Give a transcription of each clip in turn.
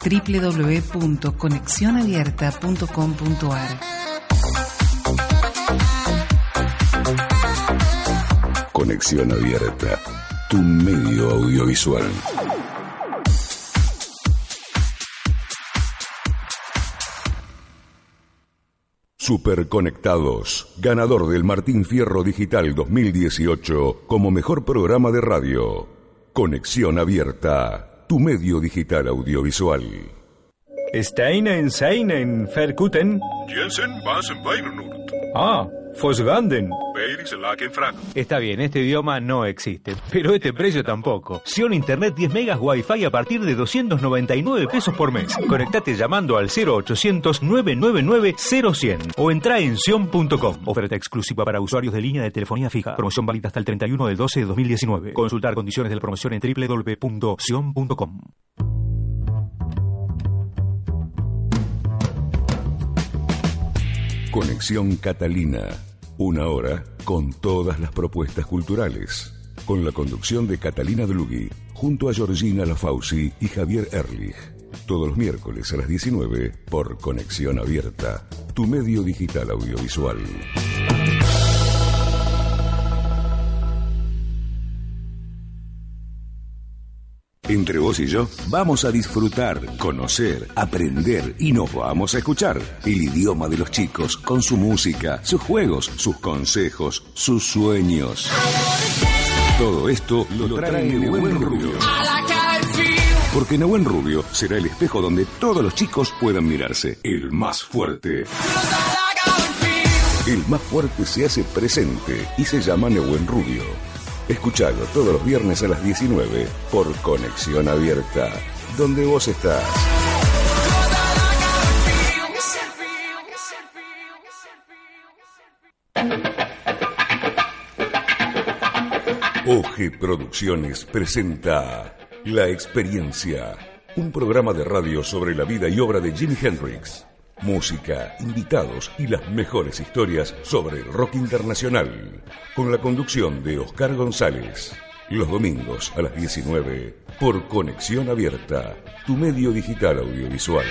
www.conexionabierta.com.ar Conexión Abierta, tu medio audiovisual. Superconectados, ganador del Martín Fierro Digital 2018 como mejor programa de radio. Conexión Abierta, tu medio digital audiovisual. Steinen, Seinen, Verkuten. Jensen, Basen, Weirnurt. Ah, Fosganden. Está bien, este idioma no existe, pero este precio tampoco. Sion Internet 10 megas Wi-Fi a partir de 299 pesos por mes. Conectate llamando al 0800 999 0100 o entra en sion.com. Oferta exclusiva para usuarios de línea de telefonía fija. Promoción válida hasta el 31 del 12 de 2019. Consultar condiciones de la promoción en www.sion.com. Conexión Catalina. Una hora con todas las propuestas culturales. Con la conducción de Catalina Dlugui, junto a Georgina Lafauci y Javier Erlich. Todos los miércoles a las 19 por Conexión Abierta, tu medio digital audiovisual. Entre vos y yo vamos a disfrutar, conocer, aprender y nos vamos a escuchar el idioma de los chicos con su música, sus juegos, sus consejos, sus sueños. Todo esto lo trae Nehuen Rubio. Porque Nehuen Rubio será el espejo donde todos los chicos puedan mirarse. El más fuerte. El más fuerte se hace presente y se llama Nehuen Rubio. Escuchalo todos los viernes a las 19 por Conexión Abierta, donde vos estás. OG Producciones presenta La Experiencia, un programa de radio sobre la vida y obra de Jimi Hendrix. Música, invitados y las mejores historias sobre el rock internacional. Con la conducción de Oscar González. Los domingos a las 19 por Conexión Abierta, tu medio digital audiovisual.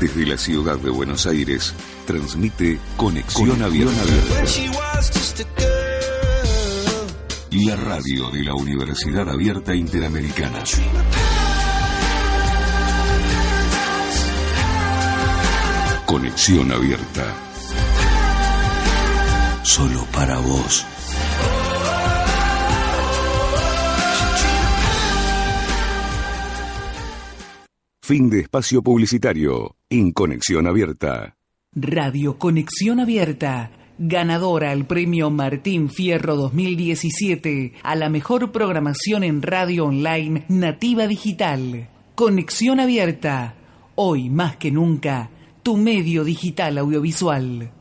Desde la ciudad de Buenos Aires, transmite Conexión, Abierta. La radio de la Universidad Abierta Interamericana. Conexión Abierta. Solo para vos. Fin de espacio publicitario en Conexión Abierta. Radio Conexión Abierta, ganadora al premio Martín Fierro 2017 a la mejor programación en radio online nativa digital. Conexión Abierta, hoy más que nunca, tu medio digital audiovisual.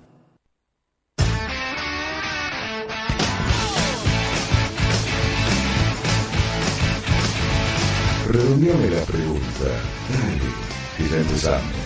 Redondeame la pregunta. Dale, que ya empezamos.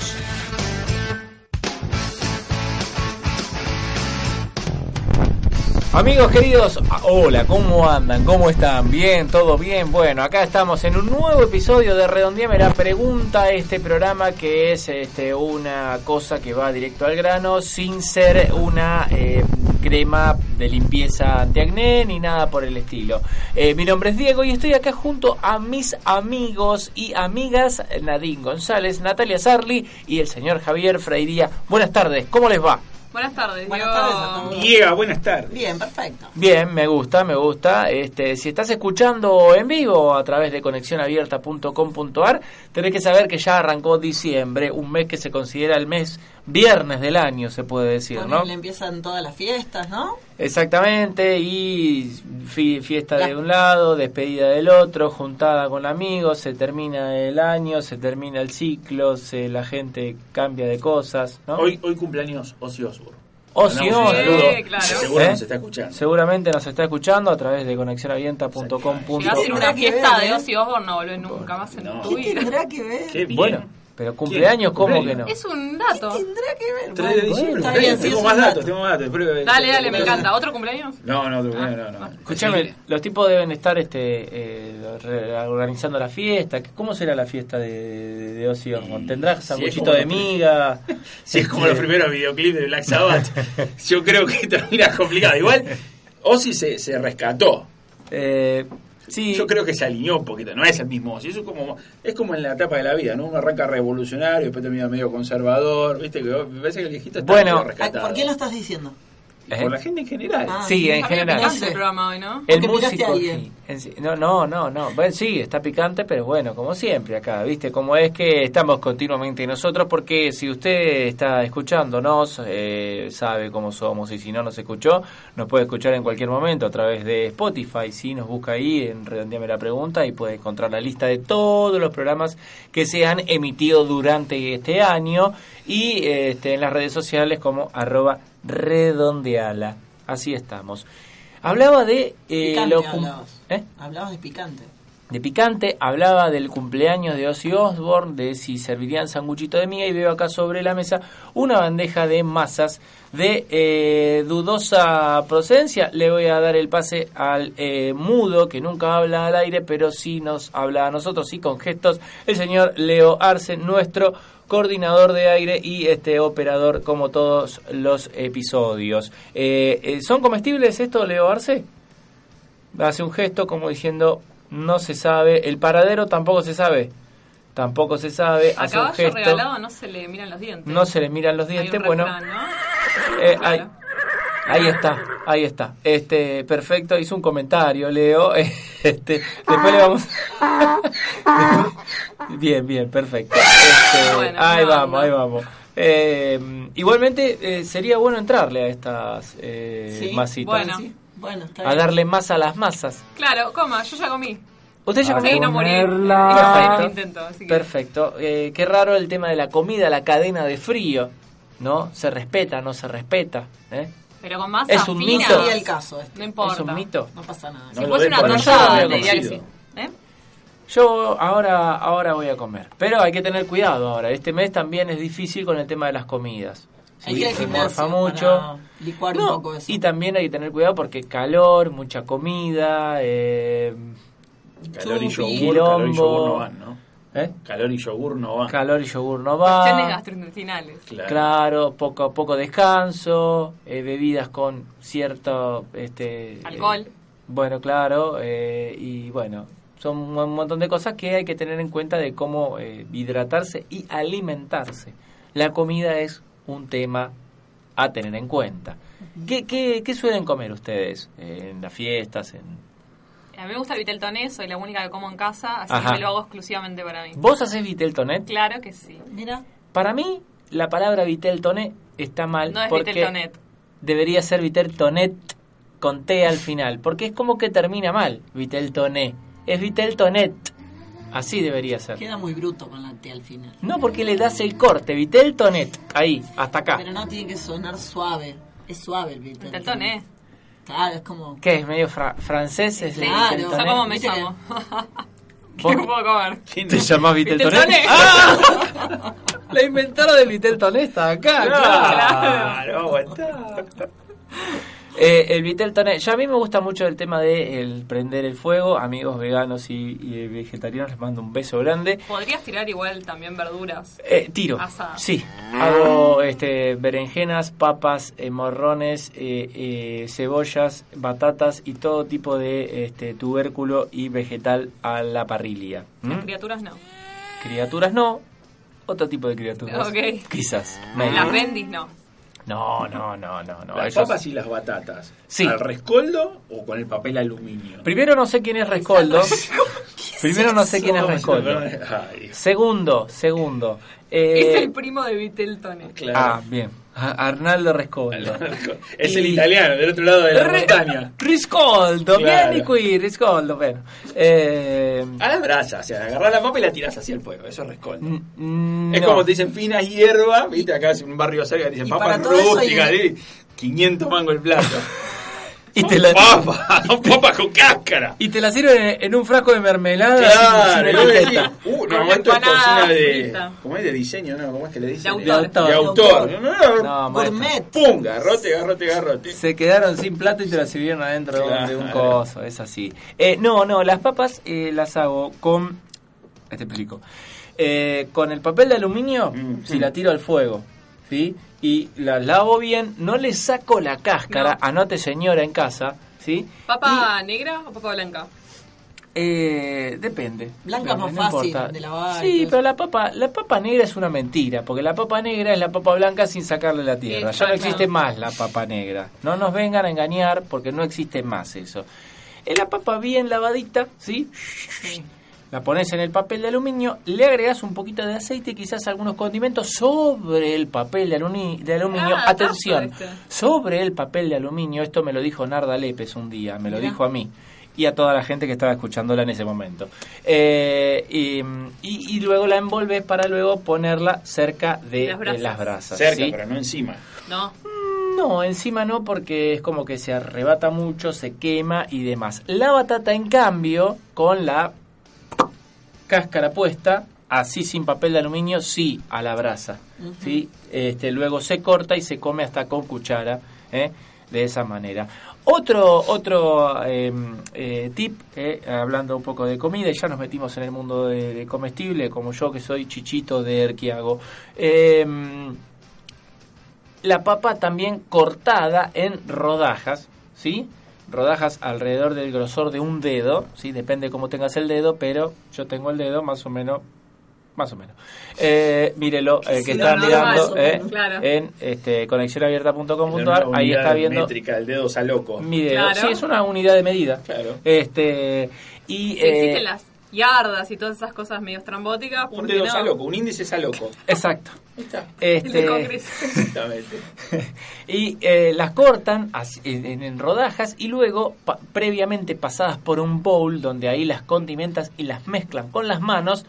Amigos queridos, ah, hola, ¿cómo andan? ¿Cómo están? ¿Bien? ¿Todo bien? Bueno, acá estamos en un nuevo episodio de Redondeame la Pregunta, este programa que es este, una cosa que va directo al grano sin ser una eh, crema de limpieza antiacné ni nada por el estilo. Eh, mi nombre es Diego y estoy acá junto a mis amigos y amigas Nadine González, Natalia Sarli y el señor Javier Freiría. Buenas tardes, ¿cómo les va? Buenas tardes, Buenas Diego. tardes a todos. Diego, buenas tardes. Bien, perfecto. Bien, me gusta, me gusta. Este, si estás escuchando en vivo a través de conexionabierta.com.ar, tenés que saber que ya arrancó diciembre, un mes que se considera el mes viernes del año, se puede decir, ¿no? él empiezan todas las fiestas, ¿no? Exactamente, y fi- fiesta de un lado, despedida del otro, juntada con amigos, se termina el año, se termina el ciclo, se, la gente cambia de cosas, ¿no? Hoy, hoy cumpleaños Osbourne. saludo. Sí, claro. Seguro ¿Eh? nos está escuchando. Seguramente nos está escuchando a través de conexionavienta.com.ar. Llegás en Tendrá una que fiesta de ¿eh? No volvés nunca más en No. tu ¿Qué vida. tendrá que ver? Qué bien. Bueno, pero cumpleaños, ¿cómo que no? Es un dato. Tendrá que ver. 3 de diciembre. Bien, tengo más datos, dato. tengo más datos. Dale, dale, me encanta. ¿Otro cumpleaños? No, no, otro cumpleaños, no, no. Escúchame, los tipos deben estar este, eh, organizando la fiesta. ¿Cómo será la fiesta de, de Ozzy Osbourne? ¿Tendrás sanguchito de miga? Si es como los primeros videoclips de Black Sabbath, yo creo que termina complicado. Igual, Ozzy se, se rescató. Eh, sí, Yo creo que se alineó un poquito, no es el mismo Ozzy. Eso es como, es como en la etapa de la vida, ¿no? Uno arranca revolucionario, después termina medio conservador, ¿viste? Que me parece que el viejito está Bueno. rescatado. ¿Por qué lo estás diciendo? ¿Eh? Por la gente en general. Ah, Sí, en general. picante el programa hoy, ¿no? El músico. en No, no, no, no. Bueno, sí, está picante, pero bueno, como siempre acá, ¿viste? Como es que estamos continuamente nosotros, porque si usted está escuchándonos, eh, sabe cómo somos, y si no nos escuchó, nos puede escuchar en cualquier momento a través de Spotify, ¿sí? Nos busca ahí en Redondeame la Pregunta y puede encontrar la lista de todos los programas que se han emitido durante este año y este, en las redes sociales como arroba redondeala. Así estamos. Hablaba de... eh, Picante lo cum- hablabas. ¿Eh? Hablabas de picante. de picante, hablaba del cumpleaños de Ozzy Osbourne, de si servirían sanguchito de miga y veo acá sobre la mesa una bandeja de masas de eh, dudosa procedencia. Le voy a dar el pase al eh, mudo que nunca habla al aire, pero sí nos habla a nosotros y con gestos, el señor Leo Arce, nuestro coordinador de aire y este operador como todos los episodios. Eh, eh, ¿Son comestibles esto, Leo Arce? hace un gesto como diciendo no se sabe, el paradero tampoco se sabe, tampoco se sabe, A hace un caballo gesto, regalado no se le miran los dientes. no se le miran los Hay dientes, un bueno, refrán, ¿no? eh, Claro. Ahí está, ahí está, este, perfecto, hizo un comentario, Leo, este, después le vamos, bien, bien, perfecto, Este, Bueno, ahí no, vamos, no. ahí vamos. Eh, igualmente eh, sería bueno entrarle a estas eh, Sí, masitas, bueno. Sí, bueno, está a bien. darle masa a las masas. Claro, coma, yo ya comí. ¿Usted ya Ah, comió? Sí, no fue Perfecto. intento, así que- Perfecto. Eh, qué raro el tema de la comida, la cadena de frío, ¿no? Se respeta, no se respeta. ¿eh? Pero con masa Es un fina, mito. Sería el caso este. No importa. Es un mito. No pasa nada. Si No fuese una lo te diría que sí. ¿Eh? Yo ahora, ahora voy a comer. Pero hay que tener cuidado ahora. Este mes también es difícil con el tema de las comidas. Hay que ir al se gimnasio morfa mucho. licuar un No, poco eso. y también hay que tener cuidado porque calor, mucha comida, eh, Calor y yogur, calor y yogur no van, ¿no? ¿Eh? Calor y yogur no van. calor y yogur no va. Cuestiones gastrointestinales. Claro. Claro, poco poco descanso, eh, bebidas con cierto este Alcohol. eh, bueno, claro, eh, y bueno, son un montón de cosas que hay que tener en cuenta de cómo eh, hidratarse y alimentarse. La comida es un tema a tener en cuenta. ¿Qué, qué, qué suelen comer ustedes en las fiestas? En... A mí me gusta el vitel toné, soy la única que como en casa, así Ajá. que me lo hago exclusivamente para mí. ¿Vos hacés vitel tonet? Claro que sí. Mira, Para mí, la palabra vitel tonet está mal No es porque vitel tonet. debería ser vitel tonet con T al final, porque es como que termina mal, vitel toné. Es vitel tonet. Así debería ser. queda muy bruto con la T al final. No porque le das el corte, vitel tonet. Ahí, hasta acá. Pero no tiene que sonar suave. Es suave el Vitel. Vitel toné. Claro, es como... ¿Qué es? ¿Medio fra- francés? Es el Claro. Yo tonet? como me llamo. ¿Qué ¿Vos puedo comer? ¿Te llamás vitel Vitel tonet? toné. ¡Ah! La inventora del vitel tonet está acá, claro. Claro, aguantá. Eh, el Vitel Toné, ya a mí me gusta mucho el tema de el prender el fuego, amigos veganos y, y vegetarianos, les mando un beso grande. Podrías tirar igual también verduras. Eh, tiro, Asada. sí, hago este, berenjenas, papas, eh, morrones, eh, eh, cebollas, batatas y todo tipo de este, tubérculo y vegetal a la parrilla. ¿Mm? Las criaturas no. Criaturas no, otro tipo de criaturas. Ok. Quizás. Las bendis no. No, no, no, no. no. Las ellos- papas y las batatas. Sí. ¿Al rescoldo o con el papel aluminio? Primero no sé quién es Rescoldo. Primero no sé quién es Rescoldo. Ay, Segundo, segundo. Es Eh, el primo de Viteltone. claro. ah, bien. A- Arnaldo Rescoldo. es Y- el italiano, del otro lado de la Re- montaña. Riscoldo, Claro. vieni qui, Riscoldo, bueno. Eh, A la brasa, o sea, agarrás la papa y la tirás hacia el fuego, eso es rescoldo. mm, Es no. como te dicen finas hierbas, viste, acá es un barrio cerca, te dicen papas rústicas, hay- ¿sí? 500 mangos el plato. Y te la- papas con cáscara. Y te la sirven en, en un frasco de mermelada Claro, sin, sin uh, no, esto es cocina de. ¿cómo es de diseño? No, ¿cómo es que le dicen? De De autor. De autor. No, no, No, maestro. Gourmet. Pum, garrote, garrote, garrote. Se quedaron sin plato y te la sirvieron adentro de un- de un Claro. coso, es así. Eh, no, no, las papas eh, las hago con... Te explico. Eh, con el papel de aluminio, Mm. si la tiro al fuego, ¿sí? Y la lavo bien, no le saco la cáscara, No. anote señora en casa, ¿sí? ¿Papa negra o papa blanca? Eh, depende. Blanca es más no fácil importa. de lavar Sí, pero la papa, la papa negra es una mentira, porque la papa negra es la papa blanca sin sacarle la tierra. Ya no existe más la papa negra. No nos vengan a engañar porque no existe más eso. Es la papa bien lavadita, ¿sí? La pones en el papel de aluminio, le agregas un poquito de aceite y quizás algunos condimentos sobre el papel de, aluni- de aluminio. Ah, Atención, sobre el papel de aluminio, esto me lo dijo Narda Lepes un día, me lo dijo a mí y a toda la gente que estaba escuchándola en ese momento. Eh, y, y- y luego la envolves para luego ponerla cerca de Las brasas. las brasas. Cerca, ¿sí? pero no encima. No. No, encima no, porque es como que se arrebata mucho, se quema y demás. La batata, en cambio, con la cáscara puesta, así sin papel de aluminio, sí, a la brasa. ¿sí? este, luego se corta y se come hasta con cuchara, ¿eh? de esa manera. Otro, otro eh, eh, tip, eh, hablando un poco de comida, ya nos metimos en el mundo de, de comestible, como yo que soy chichito de Erquiago. Eh, la papa también cortada en rodajas, ¿sí? Rodajas alrededor del grosor de un dedo, ¿sí? Depende cómo tengas el dedo, pero yo tengo el dedo más o menos, más o menos. Eh, mírelo, eh, que Sí, están no, mirando más o eh. Claro. en este, conexionabierta.com.ar, ahí está viendo métrica, el dedo mi dedo. Claro. Sí, es una unidad de medida. Claro. Este, y, Sí, eh, existen las yardas y todas esas cosas medio estrambóticas. Un ¿por qué dedo no? saloco, un índice saloco. exacto. Ahí está. El de Este. Exactamente. y eh, las cortan en rodajas y luego pa- previamente pasadas por un bowl donde ahí las condimentas y las mezclan con las manos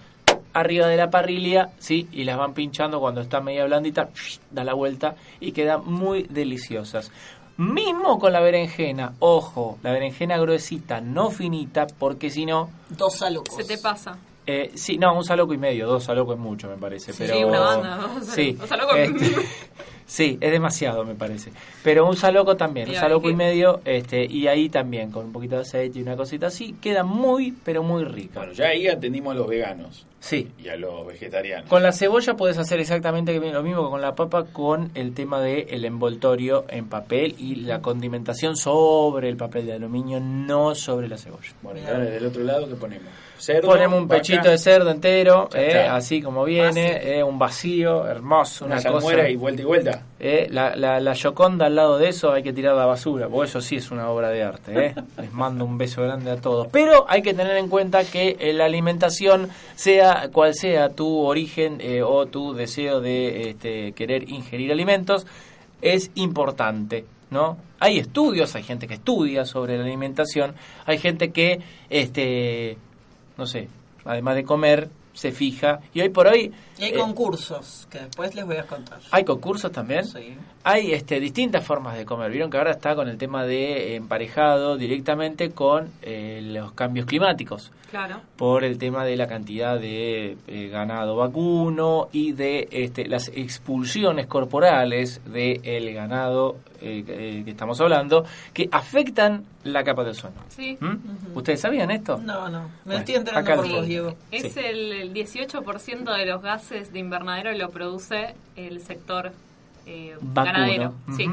arriba de la parrilla, sí, y las van pinchando cuando está media blandita, da la vuelta y quedan muy deliciosas. Mismo con la berenjena, ojo, la berenjena gruesita, no finita, porque si no, Dos salocos. Se te pasa. eh, sí, no, un saloco y medio, dos salocos es mucho, me parece. Sí, pero, una banda, dos Sí, este, sí, es demasiado, me parece. Pero un saloco también, un saloco y medio, este, y ahí también, con un poquito de aceite y una cosita así, queda muy, pero muy rica. Bueno, ya ahí atendimos a los veganos Sí. y a los vegetarianos. Con la cebolla puedes hacer exactamente lo mismo que con la papa, con el tema del el envoltorio en papel y la condimentación sobre el papel de aluminio, no sobre la cebolla. Bueno, y ahora del otro lado, ¿qué ponemos? Cerdo, Ponemos un vaca, pechito de cerdo entero, Ya eh, así como viene, eh, un vacío, hermoso, una una, cosa. y vuelta y vuelta. Eh, la, la, la Gioconda al lado de eso hay que tirar la basura, porque eso sí es una obra de arte. eh. Les mando un beso grande a todos. Pero hay que tener en cuenta que la alimentación, sea cual sea tu origen eh, o tu deseo de este, querer ingerir alimentos, es importante. ¿no? Hay estudios, hay gente que estudia sobre la alimentación, hay gente que, este, no sé, además de comer, se fija. Y hoy por hoy... Y hay eh, concursos que después les voy a contar. ¿Hay concursos también? Sí. Hay este, distintas formas de comer. Vieron que ahora está con el tema de emparejado directamente con eh, los cambios climáticos Claro. por el tema de la cantidad de eh, ganado vacuno y de este, las expulsiones corporales del ganado eh, eh, que estamos hablando que afectan la capa de ozono. Sí. ¿Mm? ¿Ustedes sabían esto? No, no. Me Bueno, estoy enterando por vos. Diego. Es Sí. el, el 18% de los gases de invernadero lo produce el sector eh, ganadero. Sí.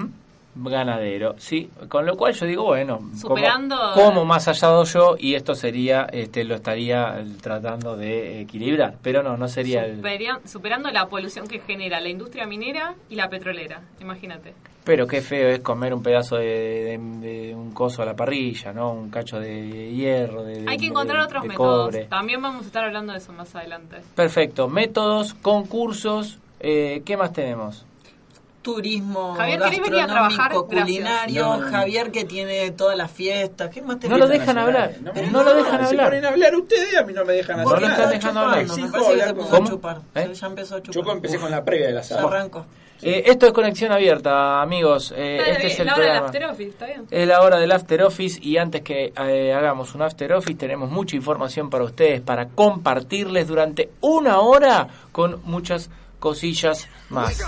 Ganadero, sí, con lo cual yo digo, bueno, Superando- como, como más allá yo y esto sería, este, lo estaría tratando de equilibrar, pero no, no sería el... Superando la polución que genera la industria minera y la petrolera, imagínate. Pero qué feo es comer un pedazo de, de- de un coso a la parrilla, ¿no? Un cacho de hierro, de, Hay que de- encontrar de- otros de métodos. cobre. También vamos a estar hablando de eso más adelante. Perfecto, métodos, concursos, eh, ¿qué más tenemos? Turismo, Javier, ¿querés venir a trabajar? gastronómico, culinario, No, no, no. Javier que tiene todas las fiestas, ¿qué más te No lo dejan hablar, No, no lo dejan Se hablar. ponen a hablar ustedes, a mí no me dejan No hacer lo están dejando hablar. Me Exijo parece que se hablar puso con- a chupar. ¿Eh? Se- Ya empezó a chupar. Yo empecé con la previa del Se asado. Eh, esto es conexión abierta, amigos. Eh, Está este bien, es el la hora del programa. after office, ¿está bien? Es la hora del After Office y antes que eh, hagamos un After Office tenemos mucha información para ustedes, para compartirles durante una hora con muchas cosillas más.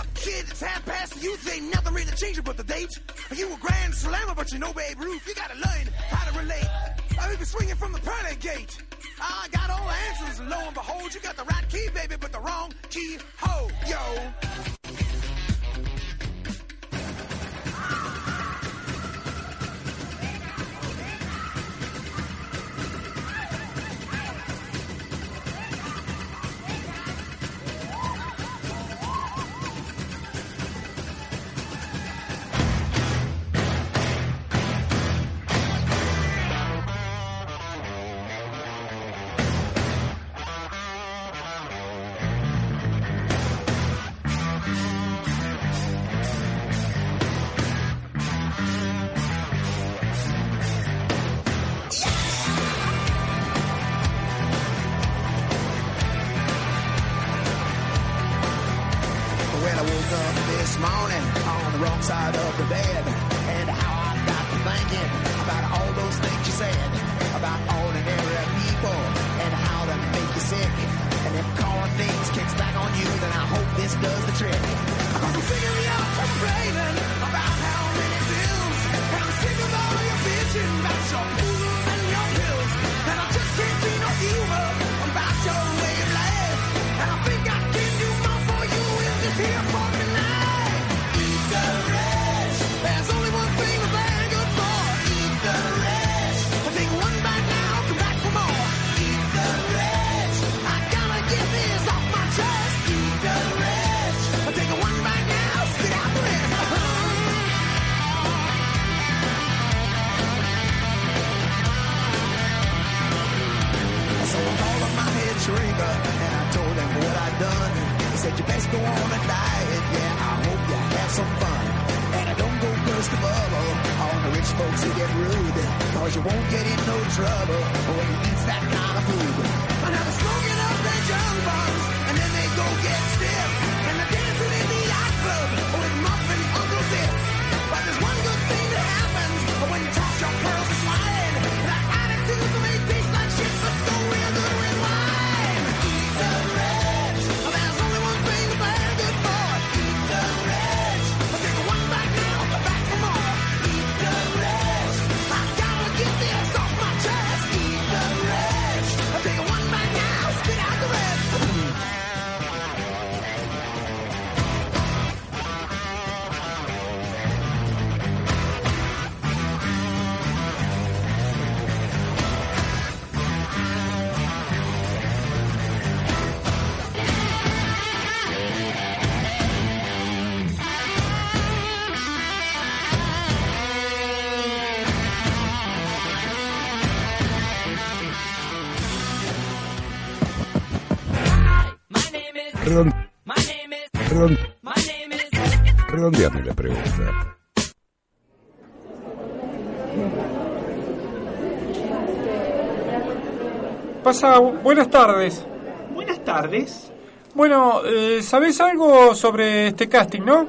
I got all the answers, and lo and behold, you got the right key, baby, but the wrong key. Ho, yo. stand still. Redondeame la pregunta. Pasa, buenas tardes. Buenas tardes. Bueno, eh, ¿sabés algo sobre este casting, no?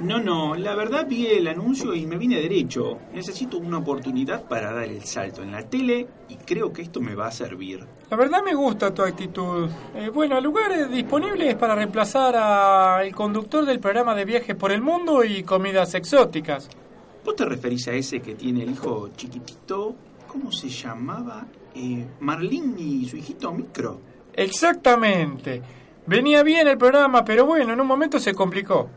No, no, la verdad vi el anuncio y me vine derecho. Necesito una oportunidad para dar el salto en la tele y creo que esto me va a servir. La verdad me gusta tu actitud. Eh, bueno, lugares disponibles para reemplazar al conductor del programa de viajes por el mundo y comidas exóticas. ¿Vos te referís a ese que tiene el hijo chiquitito? ¿Cómo se llamaba? Eh, Marlín y su hijito micro. Exactamente. Venía bien el programa, pero bueno, en un momento se complicó.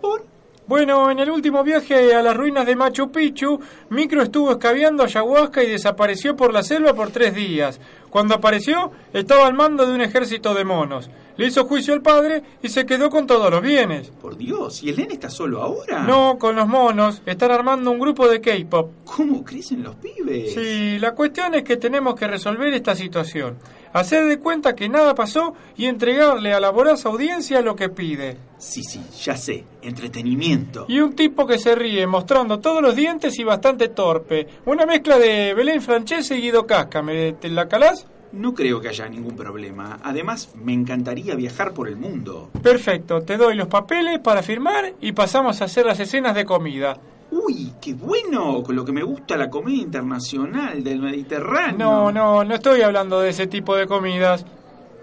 ¿Por? Bueno, en el último viaje a las ruinas de Machu Picchu, Micro estuvo escabeando ayahuasca y desapareció por la selva por tres días. Cuando apareció, estaba al mando de un ejército de monos. Le hizo juicio al padre y se quedó con todos los bienes. Por Dios, ¿y el nene está solo ahora? No, con los monos. Están armando un grupo de K-pop. ¿Cómo crecen los pibes? Sí, la cuestión es que tenemos que resolver esta situación. Hacer de cuenta que nada pasó y entregarle a la voraz audiencia lo que pide. Sí, sí, ya sé. Entretenimiento. Y un tipo que se ríe mostrando todos los dientes y bastante torpe. Una mezcla de Belén Francese y Guido Casca. ¿Me te la calás? No creo que haya ningún problema. Además, me encantaría viajar por el mundo. Perfecto, te doy los papeles para firmar y pasamos a hacer las escenas de comida. Uy, qué bueno, con lo que me gusta la comida internacional del Mediterráneo. No, no, no estoy hablando de ese tipo de comidas.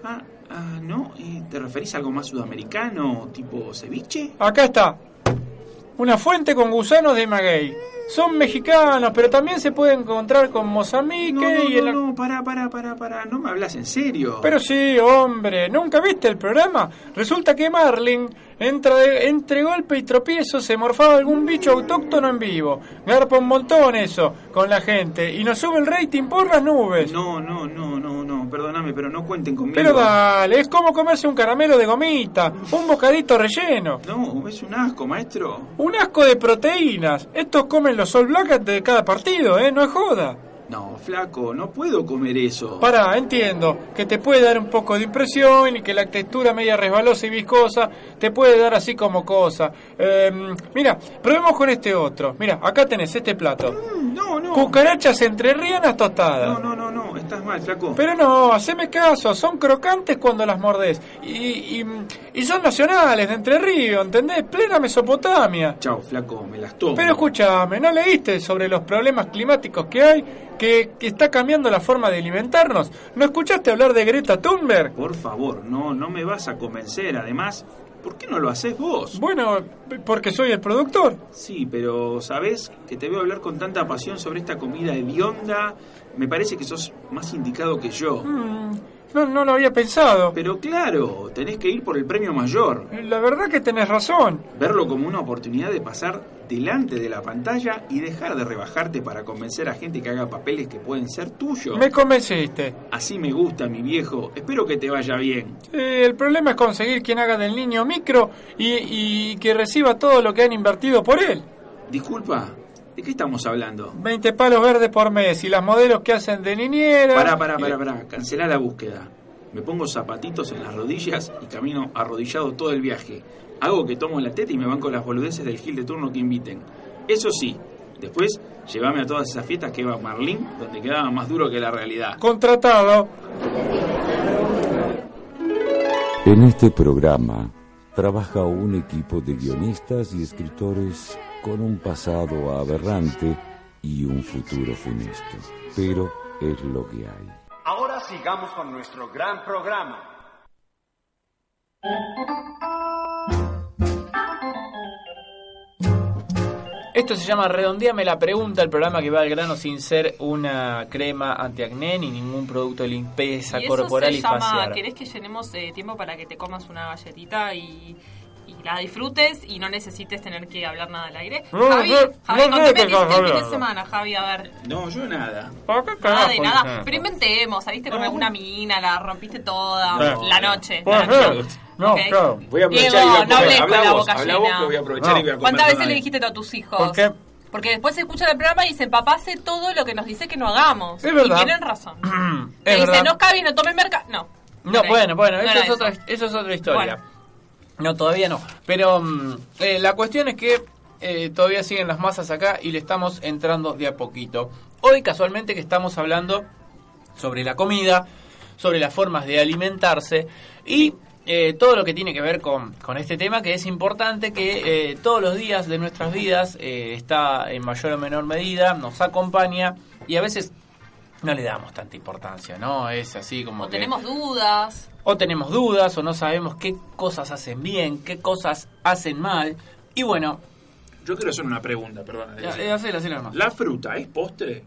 Ah, ah ¿no? ¿Te referís a algo más sudamericano, tipo ceviche? Acá está. Una fuente con gusanos de maguey. Son mexicanos, pero también se puede encontrar con Mozambique No, no, y en no, no, pará, pará, pará, pará. No me hablas en serio. Pero sí, hombre, ¿nunca viste el programa? Resulta que Marlin, entre golpe y tropiezo, se morfaba algún bicho autóctono en vivo. Garpa un montón eso, con la gente, y nos sube el rating por las nubes. No, no, no, no, no, perdóname, pero no cuenten conmigo. Pero dale, es como comerse un caramelo de gomita, un bocadito relleno. No, es un asco, maestro. Un asco de proteínas. Estos comen los All Black de cada partido, ¿eh? No es joda. No, flaco, no puedo comer eso. Pará, entiendo que te puede dar un poco de impresión y que la textura media resbalosa y viscosa te puede dar así como cosa. Eh, mira, probemos con este otro. Mira, acá tenés este plato. Mm, No, no. Cucarachas entrerrianas tostadas. No, no, no, no, estás mal, flaco. Pero no, haceme caso, son crocantes cuando las mordés. Y, y, y son nacionales, de Entre Ríos, ¿entendés? Plena Mesopotamia. Chao, flaco, me las tomo. Pero escúchame, ¿no leíste sobre los problemas climáticos que hay? Que, que está cambiando la forma de alimentarnos. ¿No escuchaste hablar de Greta Thunberg? Por favor, no, no me vas a convencer. Además, ¿por qué no lo haces vos? Bueno, porque soy el productor. Sí, pero ¿sabes? Que te veo hablar con tanta pasión sobre esta comida hedionda. Me parece que sos más indicado que yo. Mm, no, no lo había pensado. Pero claro, tenés que ir por el premio mayor. La verdad que tenés razón. Verlo como una oportunidad de pasar delante de la pantalla y dejar de rebajarte para convencer a gente que haga papeles que pueden ser tuyos. Me convenciste. Así me gusta, mi viejo. Espero que te vaya bien. Eh, el problema es conseguir quien haga del niño micro y, y que reciba todo lo que han invertido por él. Disculpa, ¿de qué estamos hablando? 20 palos verdes por mes y las modelos que hacen de niñera. Pará, pará, pará, pará. Cancelá la búsqueda. Me pongo zapatitos en las rodillas y camino arrodillado todo el viaje. Hago que tomo la teta y me van con las boludeces del gil de turno que inviten. Eso sí, después llévame a todas esas fiestas que iba Marlín, donde quedaba más duro que la realidad. Contratado. En este programa trabaja un equipo de guionistas y escritores con un pasado aberrante y un futuro funesto. Pero es lo que hay. Ahora sigamos con nuestro gran programa. Esto se llama Redondeame la pregunta, el programa que va al grano sin ser una crema antiacné ni ningún producto de limpieza Y corporal eso y se llama, facial. ¿querés que llenemos eh, tiempo para que te comas una galletita y, y la disfrutes y no necesites tener que hablar nada al aire? No, Javi, no, Javi, no, ¿con no, qué el fin de semana, Javi? A ver. No, yo nada. Nada de nada. Pero inventemos, saliste con alguna mina, la rompiste toda No. la noche. La no, noche. no, Ok. claro. Voy a aprovechar Diego, y voy a no hables con la vos, boca vos llena. que voy a aprovechar y voy a comer ¿Cuántas veces le dijiste a tus hijos? ¿Por qué? Porque después se escucha el programa y dicen, papá hace todo lo que nos dice que no hagamos. Es verdad. Y tienen razón. Te Es dice, verdad. no cabe, no tome merca. No. No, bueno, bueno, No eso, es otra, eso es otra historia. Bueno. No, todavía no. Pero mm, eh, la cuestión es que eh, todavía siguen las masas acá y le estamos entrando de a poquito. Hoy casualmente que estamos hablando sobre la comida, sobre las formas de alimentarse y eh, todo lo que tiene que ver con, con este tema que es importante que eh, todos los días de nuestras vidas eh, está en mayor o menor medida, nos acompaña y a veces no le damos tanta importancia, ¿no? Es así como O que tenemos dudas. o tenemos dudas o no sabemos qué cosas hacen bien, qué cosas hacen mal. Y bueno, Yo quiero hacer una pregunta, perdón. Ya, eh, hacela, hacela nomás. ¿La fruta es postre?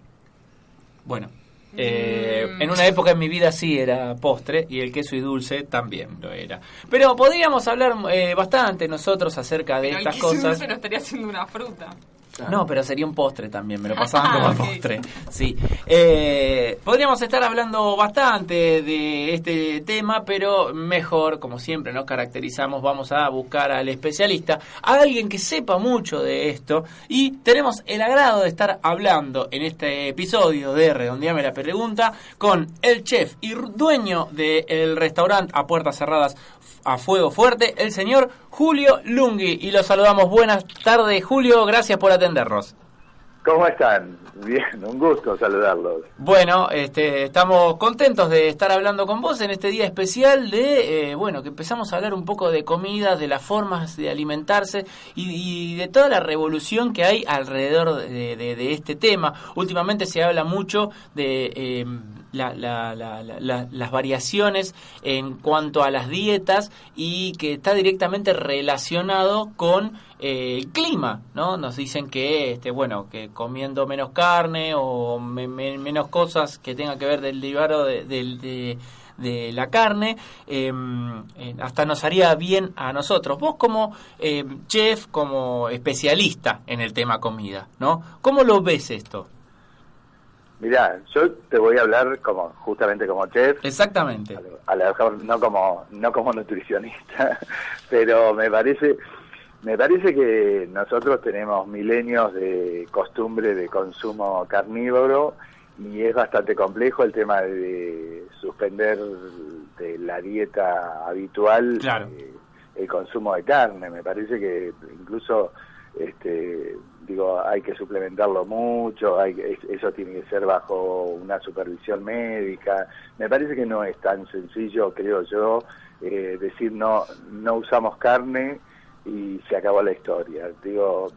bueno, Eh, en una época en mi vida sí era postre y el queso y dulce también lo era. Pero podríamos hablar eh, bastante nosotros acerca de Pero estas el queso y cosas. dulce no estaría haciendo una fruta. No, pero sería un postre también, me lo pasaban Ah, como postre. Sí. Eh, podríamos estar hablando bastante de este tema, pero mejor, como siempre nos caracterizamos, vamos a buscar al especialista, a alguien que sepa mucho de esto. Y tenemos el agrado de estar hablando en este episodio de Redondeame la Pregunta con el chef y dueño del restaurante a puertas cerradas a fuego fuerte, el señor Julio Lungui. Y lo saludamos. Buenas tardes, Julio. Gracias por atendernos. ¿Cómo están? Bien, un gusto saludarlos. Bueno, este, estamos contentos de estar hablando con vos en este día especial de, eh, bueno, que empezamos a hablar un poco de comida, de las formas de alimentarse y, y de toda la revolución que hay alrededor de, de- de este tema. Últimamente se habla mucho de eh, la- la- la- la- la- las variaciones en cuanto a las dietas y que está directamente relacionado con eh, el clima, ¿no? Nos dicen que, este, bueno, que comiendo menos carne o me- me- menos cosas que tengan que ver del derivado de, del- de- de la carne, eh, eh, hasta nos haría bien a nosotros. Vos como eh, chef, como especialista en el tema comida, ¿no? ¿Cómo lo ves esto? Mirá, yo te voy a hablar como justamente como chef. Exactamente. A lo mejor no como no como nutricionista, pero me parece me parece que nosotros tenemos milenios de costumbre de consumo carnívoro y es bastante complejo el tema de suspender de la dieta habitual eh, el consumo de carne. Me parece que incluso este digo hay que suplementarlo mucho hay eso tiene que ser bajo una supervisión médica. Me parece que no es tan sencillo creo yo eh, decir no no usamos carne y se acabó la historia. Digo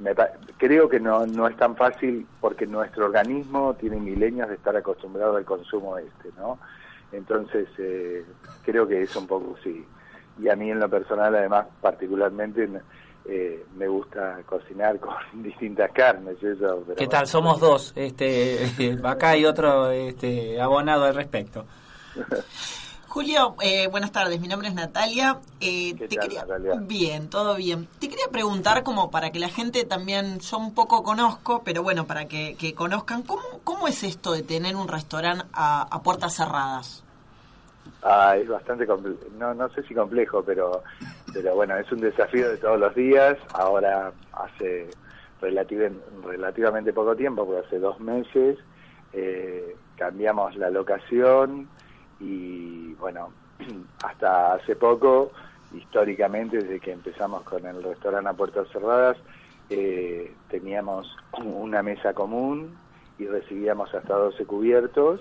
me creo que no no es tan fácil porque nuestro organismo tiene milenios de estar acostumbrado al consumo este no entonces eh, creo que es un poco sí. Y a mí en lo personal además particularmente eh, me gusta cocinar con distintas carnes eso pero ¿Qué tal? Somos dos. Este, acá hay otro este, abonado al respecto. Julio, eh, buenas tardes. Mi nombre es Natalia. Eh, ¿Qué te tal, quería... Natalia? Bien, todo bien. Te quería preguntar como para que la gente también, yo un poco conozco, pero bueno, para que, que conozcan, ¿cómo, ¿cómo es esto de tener un restaurante a, a puertas cerradas? Ah, es bastante comple- no no sé si complejo, pero pero bueno, es un desafío de todos los días. Ahora hace relative- relativamente poco tiempo, porque hace dos meses eh, cambiamos la locación y bueno, hasta hace poco, históricamente desde que empezamos con el restaurante a puertas cerradas, eh, teníamos una mesa común y recibíamos hasta 12 cubiertos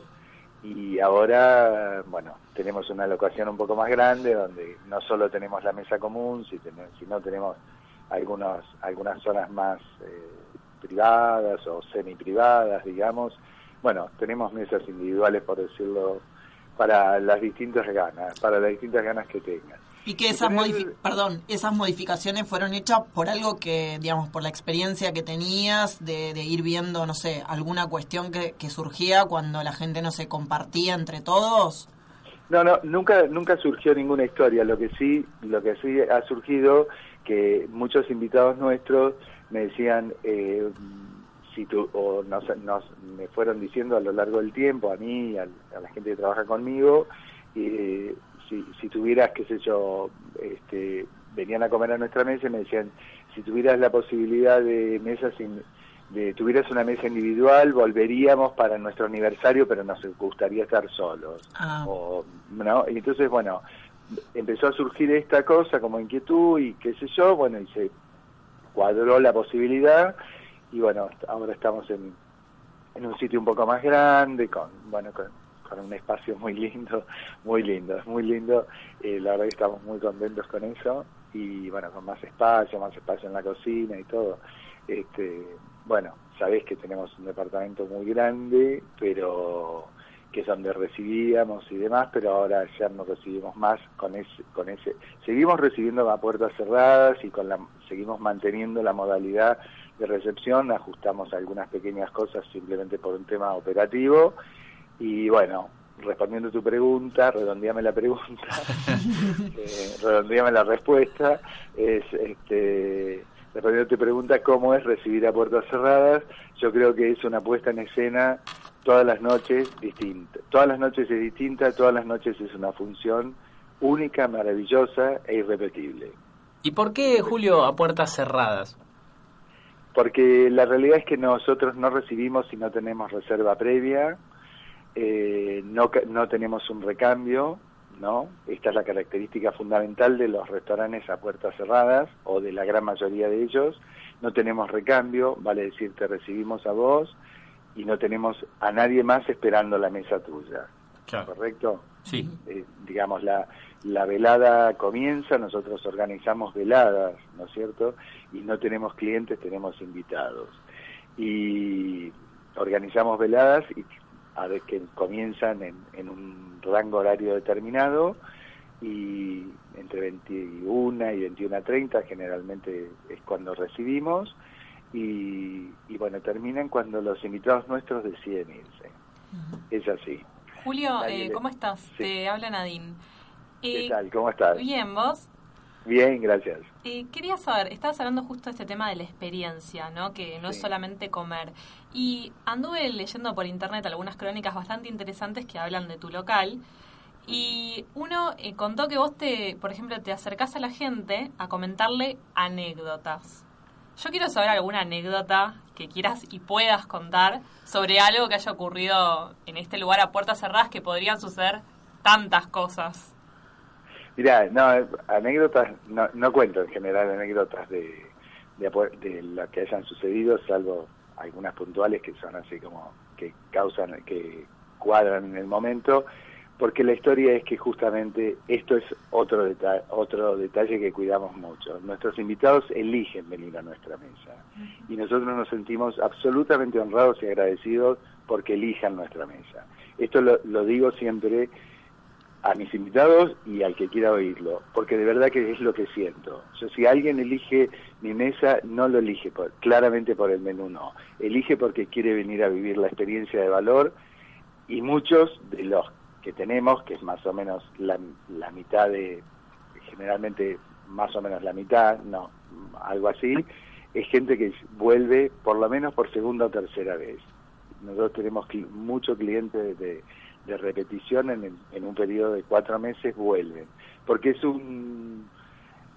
y ahora, bueno, tenemos una locación un poco más grande donde no solo tenemos la mesa común, sino tenemos algunos, algunas zonas más eh, privadas o semi privadas, digamos. Bueno, tenemos mesas individuales, por decirlo, para las distintas ganas, para las distintas ganas que tengan. Y que esas, modifi- perdón, esas modificaciones fueron hechas por algo que, digamos, por la experiencia que tenías de, de ir viendo, no sé, alguna cuestión que, que surgía cuando la gente no se compartía entre todos. No, no, nunca, nunca surgió ninguna historia. Lo que sí, lo que sí ha surgido que muchos invitados nuestros me decían, eh, si tú, o nos, nos- me fueron diciendo a lo largo del tiempo a mí, a, a la gente que trabaja conmigo, eh, si, si tuvieras, qué sé yo, este, venían a comer a nuestra mesa y me decían, si tuvieras la posibilidad de mesas in- de tuvieras una mesa individual, volveríamos para nuestro aniversario, pero nos gustaría estar solos. O, ¿no? Y entonces, bueno, empezó a surgir esta cosa como inquietud y qué sé yo, bueno, y se cuadró la posibilidad y bueno, ahora estamos en, en un sitio un poco más grande, con, bueno, con, con un espacio muy lindo, muy lindo, es muy lindo, eh, la verdad que estamos muy contentos con eso. Y bueno, con más espacio, más espacio en la cocina y todo. Este, bueno, sabés que tenemos un departamento muy grande, pero que es donde recibíamos y demás, pero ahora ya no recibimos más con ese, con ese, seguimos recibiendo a puertas cerradas y con la, seguimos manteniendo la modalidad de recepción, ajustamos algunas pequeñas cosas simplemente por un tema operativo y bueno, respondiendo tu pregunta, redondeame la pregunta, eh, redondeame la respuesta, es este respondiendo a tu pregunta, ¿cómo es recibir a puertas cerradas? Yo creo que es una puesta en escena todas las noches distinta. Todas las noches es distinta, todas las noches es una función única, maravillosa e irrepetible. ¿Y por qué, Julio, a puertas cerradas? Porque la realidad es que nosotros no recibimos si no tenemos reserva previa, eh, no, no tenemos un recambio, ¿no? Esta es la característica fundamental de los restaurantes a puertas cerradas, o de la gran mayoría de ellos. No tenemos recambio, vale decir, te recibimos a vos y no tenemos a nadie más esperando la mesa tuya. ¿Correcto? Sí. Eh, digamos, la, la velada comienza, nosotros organizamos veladas, ¿no es cierto? Y no tenemos clientes, tenemos invitados. Y organizamos veladas y a ver que comienzan en, en un rango horario determinado y entre 21 y 21.30 generalmente es cuando recibimos y, y, bueno, terminan cuando los invitados nuestros deciden irse. Es así. Julio, eh, ¿cómo estás? Te habla Nadine. ¿Qué tal? ¿Cómo estás? Bien, ¿vos? Bien, gracias. Eh, quería saber, estabas hablando justo de este tema de la experiencia, ¿no? Que no es solamente comer. Y anduve leyendo por internet algunas crónicas bastante interesantes que hablan de tu local. Y uno eh, contó que vos te, por ejemplo, te acercás a la gente a comentarle anécdotas. Yo quiero saber alguna anécdota que quieras y puedas contar sobre algo que haya ocurrido en este lugar a puertas cerradas que podrían suceder tantas cosas. Mirá, no, anécdotas, no, no cuento en general anécdotas de, de, de lo que hayan sucedido, salvo algunas puntuales que son así como que causan, que cuadran en el momento, porque la historia es que justamente esto es otro, otro detalle que cuidamos mucho. Nuestros invitados eligen venir a nuestra mesa y nosotros nos sentimos absolutamente honrados y agradecidos porque elijan nuestra mesa. Esto lo, lo digo siempre a mis invitados y al que quiera oírlo, porque de verdad que es lo que siento. Yo, si alguien elige mi mesa, no lo elige por, claramente por el menú, no. Elige porque quiere venir a vivir la experiencia de valor y muchos de los que tenemos, que es más o menos la, la mitad de, generalmente más o menos la mitad, no, algo así, es gente que vuelve por lo menos por segunda o tercera vez. Nosotros tenemos muchos clientes de, de repetición en, en un periodo de cuatro meses vuelven, porque es un,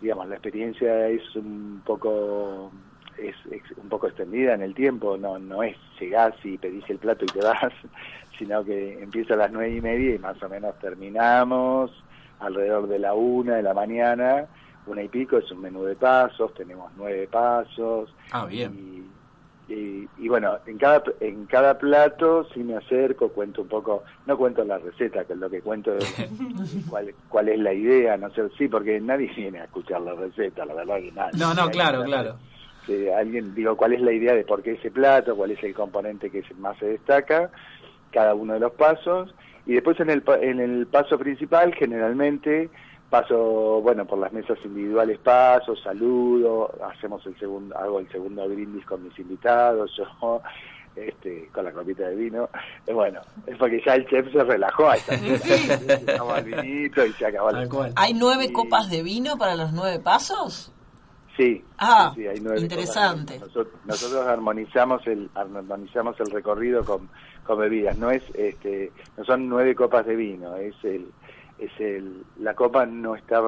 digamos, la experiencia es un poco es, un poco extendida en el tiempo, no no es llegás y pedís el plato y te vas, sino que empieza a las nueve y media y más o menos terminamos alrededor de la una de la mañana, una y pico, es un menú de pasos, tenemos nueve pasos. Ah, bien. Y, y, y, bueno, en cada, en cada plato sí me acerco, cuento un poco, no cuento la receta, que es lo que cuento es cuál, cuál es la idea, no sé, sí, porque nadie viene a escuchar la receta, la verdad que nadie. No, no, claro, claro. Si alguien, digo, cuál es la idea de por qué ese plato, cuál es el componente que más se destaca, cada uno de los pasos y después en el, en el paso principal generalmente paso bueno por las mesas individuales paso saludo hacemos el segundo hago el segundo brindis con mis invitados yo este con la copita de vino. Eh, bueno es porque ya el chef se relajó ahí está. Vinito y se acabó la hay nueve copas de vino para los nueve pasos Sí, ah, sí, hay nueve interesante. Nosotros, nosotros, armonizamos el armonizamos el recorrido con, con bebidas. No es este, no son nueve copas de vino. Es el, es el, la copa no está,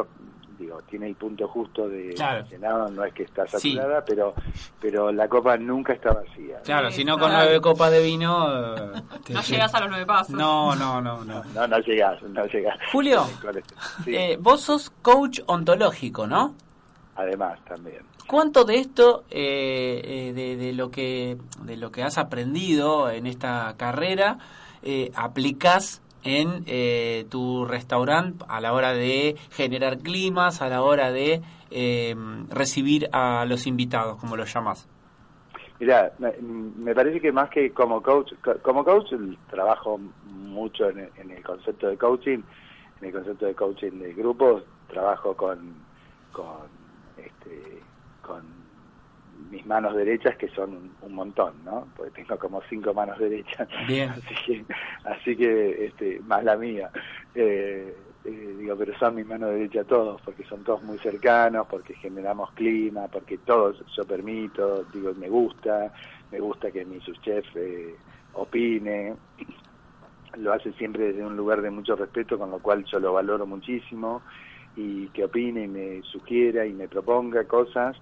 digo, tiene el punto justo de claro. llenado. No es que está saturada, sí. pero, pero la copa nunca está vacía. Claro, si no con nueve copas de vino. Te, no llegas a los nueve pasos. No, no, no, no. No, no llegas, no llegas. Julio, sí. eh, vos sos coach ontológico, ¿no? además también. ¿Cuánto de esto, eh, eh, de, de, lo que, de lo que has aprendido en esta carrera, eh, aplicas en eh, tu restaurante a la hora de generar climas, a la hora de eh, recibir a los invitados, como lo llamas? Mira, me, parece que más que como coach, como coach trabajo mucho en en el concepto de coaching, en el concepto de coaching de grupos, trabajo con, con este, con mis manos derechas, que son un, un montón, ¿no? Porque tengo como cinco manos derechas. Bien. Así que, así que este, más la mía. Eh, eh, digo, pero son mis manos derechas todos, porque son todos muy cercanos, porque generamos clima, porque todos yo permito, digo, me gusta, me gusta que mi subchef eh, opine, lo hace siempre desde un lugar de mucho respeto, con lo cual yo lo valoro muchísimo, y que opine y me sugiera y me proponga cosas.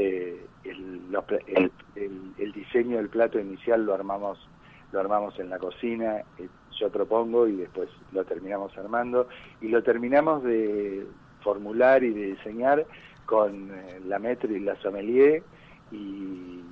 Eh, el, diseño del plato inicial lo armamos lo armamos en la cocina, eh, yo propongo y después lo terminamos armando y lo terminamos de formular y de diseñar con eh, la maître y la sommelier y,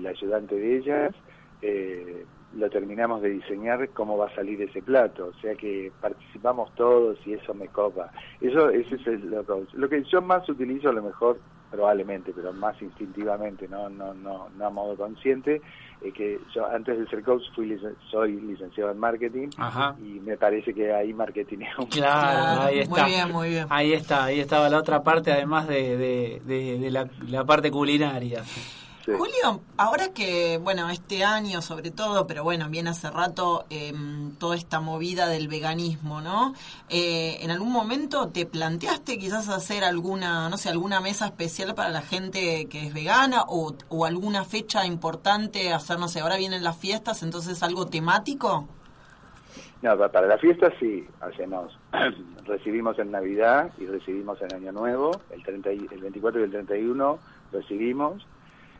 la ayudante de ellas. eh, lo terminamos de diseñar cómo va a salir ese plato, o sea que participamos todos y eso me copa. Eso ese es lo, lo que yo más utilizo a lo mejor probablemente, pero más instintivamente, no no no no a modo consciente, es que yo antes de ser coach fui licen- soy licenciado en marketing Ajá. y me parece que ahí marketing es un Claro, ahí está. Muy bien, muy bien. Ahí está, ahí estaba la otra parte, además de, de, de- de la, la parte culinaria. Julio, ahora que, bueno, este año sobre todo, pero bueno, viene hace rato eh, toda esta movida del veganismo, ¿no? Eh, ¿En algún momento te planteaste quizás hacer alguna, no sé, alguna mesa especial para la gente que es vegana o, o alguna fecha importante, hacer, no sé, ahora vienen las fiestas, entonces algo temático? No, pa- para la fiesta sí, hacemos, recibimos en Navidad y recibimos en Año Nuevo, el, 30 y- el 24 y el 31 recibimos,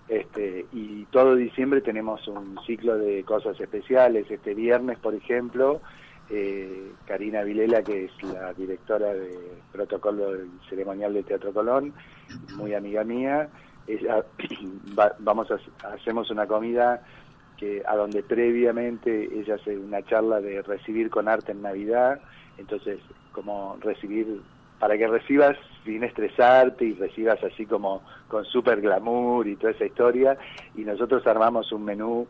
este, y todo diciembre tenemos un ciclo de cosas especiales. Este viernes, por ejemplo, eh, Karina Vilela, que es la directora de protocolo ceremonial de Teatro Colón, muy amiga mía, ella, va- vamos a, hacemos una comida que a donde previamente ella hace una charla de recibir con arte en Navidad, entonces como recibir para que recibas sin estresarte y recibas así como con super glamour y toda esa historia. Y nosotros armamos un menú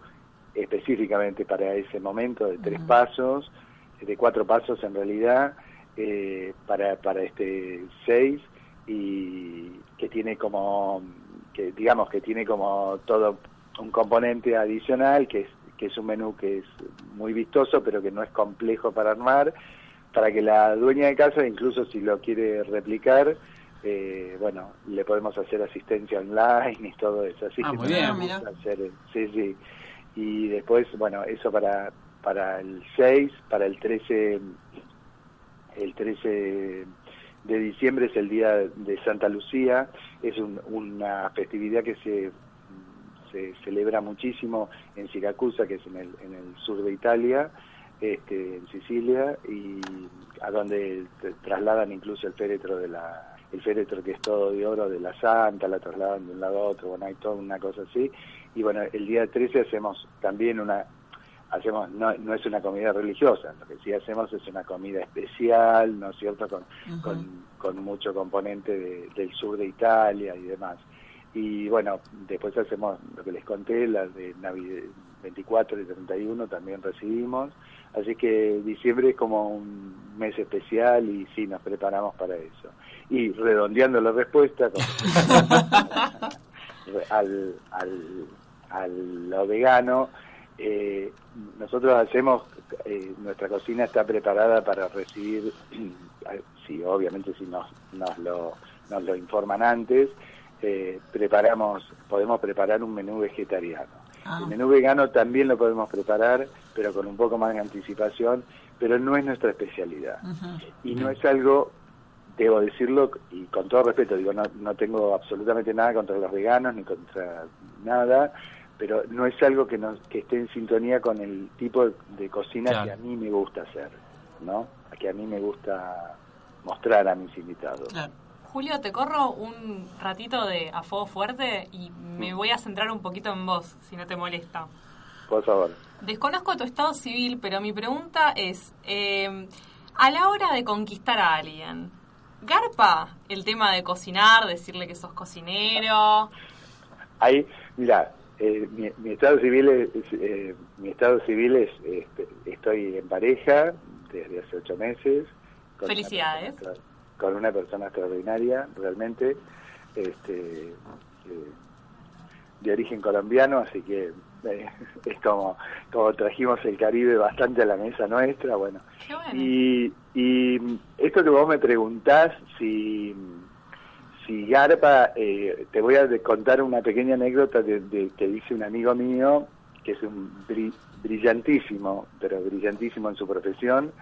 específicamente para ese momento de tres pasos, de cuatro pasos en realidad, eh, para, para este seis y que tiene como, que digamos que tiene como todo un componente adicional que es, que es un menú que es muy vistoso pero que no es complejo para armar, para que la dueña de casa, incluso si lo quiere replicar, eh, bueno, le podemos hacer asistencia online y todo eso. Así Ah, que muy bien. Mira. hacer, eh, sí, sí. Y después, bueno, eso para para el 6, para el 13, el 13 de diciembre es el día de Santa Lucía, es un- una festividad que se se celebra muchísimo en Siracusa, que es en el, en el sur de Italia, este, en Sicilia, y a donde trasladan incluso el féretro de la el féretro que es todo de oro de la Santa, la trasladan de un lado a otro, bueno, hay toda una cosa así. Y bueno, el día 13 hacemos también una, hacemos no, no es una comida religiosa, lo que sí hacemos es una comida especial, ¿no es cierto?, con, con, con mucho componente de- del sur de Italia y demás. Y bueno, después hacemos lo que les conté, las de Navidad 24 y 31 también recibimos. Así que diciembre es como un mes especial y sí, nos preparamos para eso. Y redondeando la respuesta, con- al, al, a lo vegano, eh, nosotros hacemos, eh, nuestra cocina está preparada para recibir, sí, obviamente si nos, nos, lo, nos lo informan antes, eh, preparamos, podemos preparar un menú vegetariano. El menú vegano también lo podemos preparar, pero con un poco más de anticipación, pero no es nuestra especialidad. Y no es algo, debo decirlo, y con todo respeto, digo, no, no tengo absolutamente nada contra los veganos ni contra nada, pero no es algo que, nos, que esté en sintonía con el tipo de cocina Claro. que a mí me gusta hacer, ¿no? Que a mí me gusta mostrar a mis invitados. Julio, te corro un ratito de a fuego fuerte y me voy a centrar un poquito en vos, si no te molesta. Por favor. Desconozco tu estado civil, pero mi pregunta es, eh, a la hora de conquistar a alguien, ¿garpa el tema de cocinar, decirle que sos cocinero? Ahí, mira, eh, mi, mi estado civil es, eh, mi estado civil es, este, estoy en pareja desde hace ocho meses. con una Felicidades. persona con una persona extraordinaria, realmente. Este, eh, de origen colombiano, así que eh, es como, como trajimos el Caribe bastante a la mesa nuestra, bueno. Y, y esto que vos me preguntás, si, si Garpa, eh, te voy a contar una pequeña anécdota de, de- que dice un amigo mío, que es un bri- brillantísimo, pero brillantísimo en su profesión,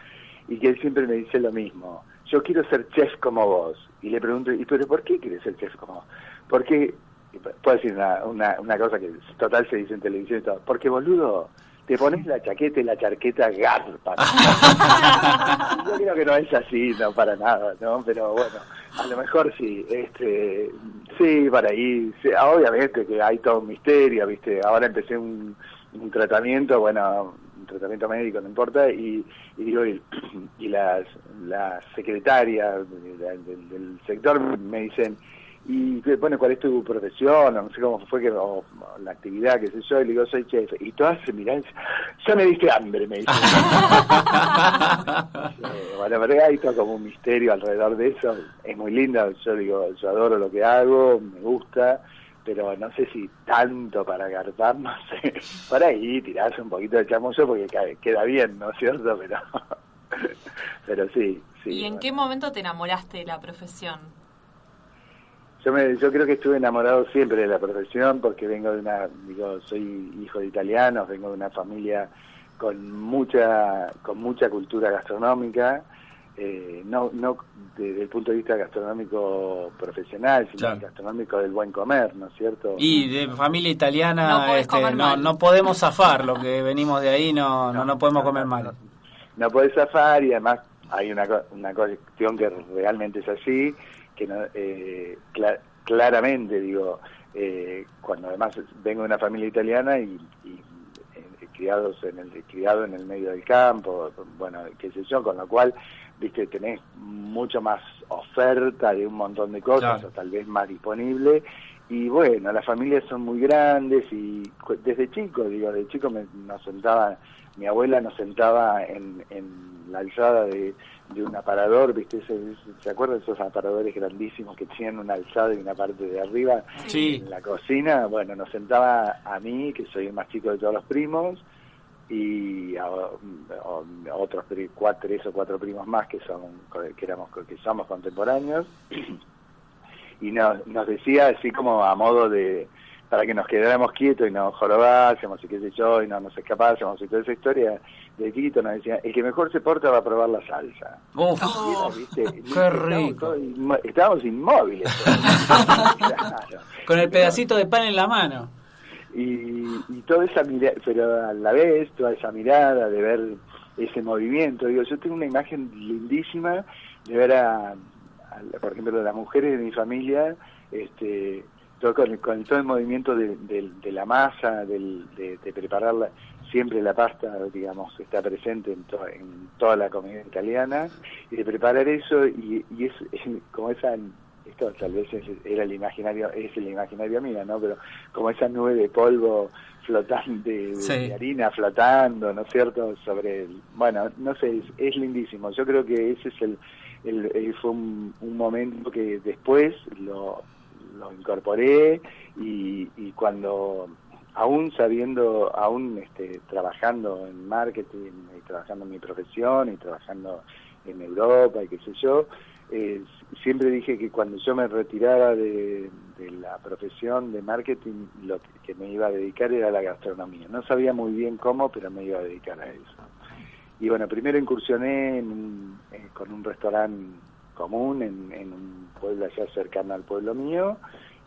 y que él siempre me dice lo mismo, yo quiero ser chef como vos. Y le pregunto, ¿y pero por qué quieres ser chef como vos? Porque, puedo decir una, una, una cosa que total se dice en televisión y todo, porque boludo, te pones la chaqueta y la charqueta garpa. Yo creo que no es así, no para nada, ¿no? Pero bueno, a lo mejor sí, este, sí, para ahí, sí, obviamente que hay todo un misterio, ¿viste? Ahora empecé un, un tratamiento, bueno, un tratamiento médico, no importa, y, y digo, y, y las, las secretarias de- de- del, del sector me dicen, y bueno, ¿cuál es tu profesión? O no sé cómo fue que, o, o la actividad, qué sé yo, y le digo, soy chef. Y todas se miran, ya me diste hambre, me dicen. Eh, bueno, pero hay todo como un misterio alrededor de eso. Es muy linda, yo digo, yo adoro lo que hago, me gusta, pero no sé si tanto para garpar, no sé. Por ahí tirarse un poquito de chamuyo porque queda bien, ¿no es cierto? Pero, pero sí, sí. ¿Y en qué momento te enamoraste de la profesión? Yo, me, yo creo que estuve enamorado siempre de la profesión porque vengo de una, digo, soy hijo de italianos, vengo de una familia con mucha, con mucha cultura gastronómica, eh, no, no desde el punto de vista gastronómico profesional, sino Claro. gastronómico del buen comer, ¿no es cierto? Y de familia No italiana, podés este, comer no, mal. no podemos zafar, lo que venimos de ahí no, no, no podemos comer mal. no podés zafar y además hay una, una cuestión que realmente es así, que no, eh, cla- claramente digo, eh, cuando además vengo de una familia italiana y, y, eh, criados en el criado en el medio del campo, bueno, qué sé yo, con lo cual, viste, tenés mucho más oferta de un montón de cosas, Claro. o tal vez más disponible, y bueno, las familias son muy grandes y desde chico, digo, de chico me, nos sentaba, mi abuela nos sentaba en, en la alzada de, de un aparador, ¿viste? ¿Se acuerdan de esos aparadores grandísimos que tienen una alzada y una parte de arriba? Sí. En la cocina, bueno, nos sentaba a mí, que soy el más chico de todos los primos, y a, a- a otros tri- cuatro, tres o cuatro primos más que son que éramos que somos contemporáneos y nos, nos decía así como a modo de para que nos quedáramos quietos y no jorobásemos y qué sé yo y no nos escapásemos y toda esa historia de chiquito nos decía el que mejor se porta va a probar la salsa Uf, era, ¿viste? qué Estábamos rico. inmo- estábamos inmóviles Claro. Con el pedacito de pan en la mano. y, y toda esa mirada, pero a la vez toda esa mirada de ver ese movimiento, digo, yo tengo una imagen lindísima de ver a, a- por ejemplo, a las mujeres de mi familia, este, todo con, con todo el movimiento de, de- de la masa, del, de, de prepararla, siempre la pasta, digamos, está presente en, to- en toda la comida italiana, y de preparar eso, y, y es, es como esa esto tal vez es, era el imaginario, es el imaginario mío, ¿no? Pero como esa nube de polvo flotante, de, Sí. de harina flotando, ¿no es cierto? Sobre el, bueno, no sé, es, es lindísimo. Yo creo que ese es el, el- el- fue un, un momento que después lo, lo incorporé y, y cuando aún sabiendo, aún este, trabajando en marketing y trabajando en mi profesión y trabajando en Europa y qué sé yo, eh, siempre dije que cuando yo me retirara de, la profesión de marketing, lo que, me iba a dedicar era a la gastronomía. No sabía muy bien cómo, pero me iba a dedicar a eso. Y bueno, primero incursioné en eh, con un restaurante común en, en un pueblo allá cercano al pueblo mío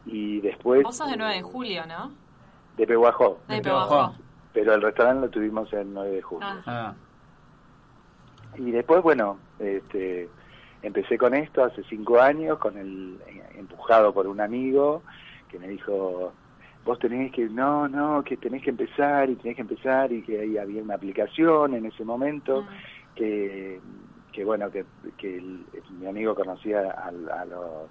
y después Vos sos de 9 de julio, ¿no? De Pehuajó. De Pehuajó. Pero el restaurante lo tuvimos el 9 de julio. Ah. Y después, bueno, este, empecé con esto hace cinco años, con el eh, empujado por un amigo que me dijo, vos tenés que, no, no, que tenés que empezar y tenés que empezar y que ahí había una aplicación en ese momento que, que bueno, que, que el- mi amigo conocía a, a los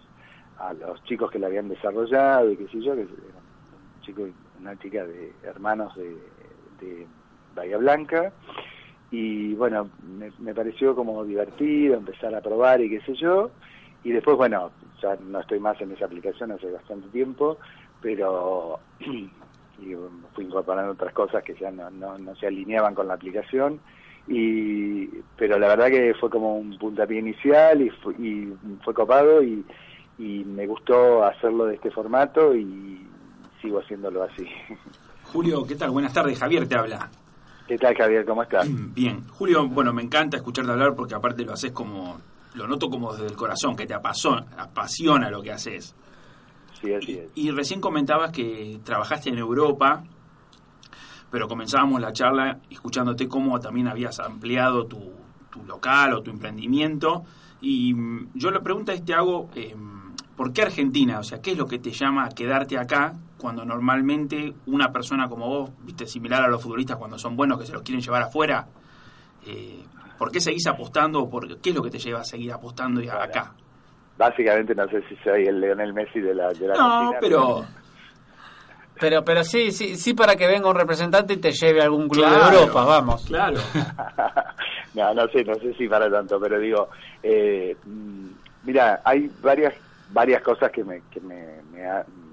a los chicos que la habían desarrollado y qué sé yo, que era un chico una chica de hermanos de, de Bahía Blanca y bueno, me, me pareció como divertido empezar a probar y qué sé yo, y después bueno, ya no estoy más en esa aplicación hace bastante tiempo, pero y fui incorporando otras cosas que ya no, no, no se alineaban con la aplicación y pero la verdad que fue como un puntapié inicial y, fu- y fue copado y, y me gustó hacerlo de este formato y sigo haciéndolo así. Julio, ¿qué tal? Buenas tardes, Javier te habla. ¿Qué tal Javier? ¿Cómo estás? Bien, Julio, bueno, me encanta escucharte hablar porque aparte lo haces como, lo noto como desde el corazón, que te apasiona, apasiona lo que haces. Sí, así es. Y recién comentabas que trabajaste en Europa, pero comenzábamos la charla escuchándote cómo también habías ampliado tu, tu local o tu emprendimiento. Y mm, yo la pregunta es, te hago, eh, ¿por qué Argentina? O sea, ¿qué es lo que te llama a quedarte acá cuando normalmente una persona como vos, viste, similar a los futbolistas cuando son buenos que se los quieren llevar afuera? Eh, ¿Por qué seguís apostando o por qué es lo que te lleva a seguir apostando y a- acá? Básicamente no sé si soy el Leonel Messi de la, de la No, Argentina, pero... Pero, pero sí, sí, sí para que venga un representante y te lleve a algún club Claro, de Europa, vamos. Claro. no, no sé, no sé si para tanto, pero digo, eh, mm, mira, hay varias varias cosas que me que me, me,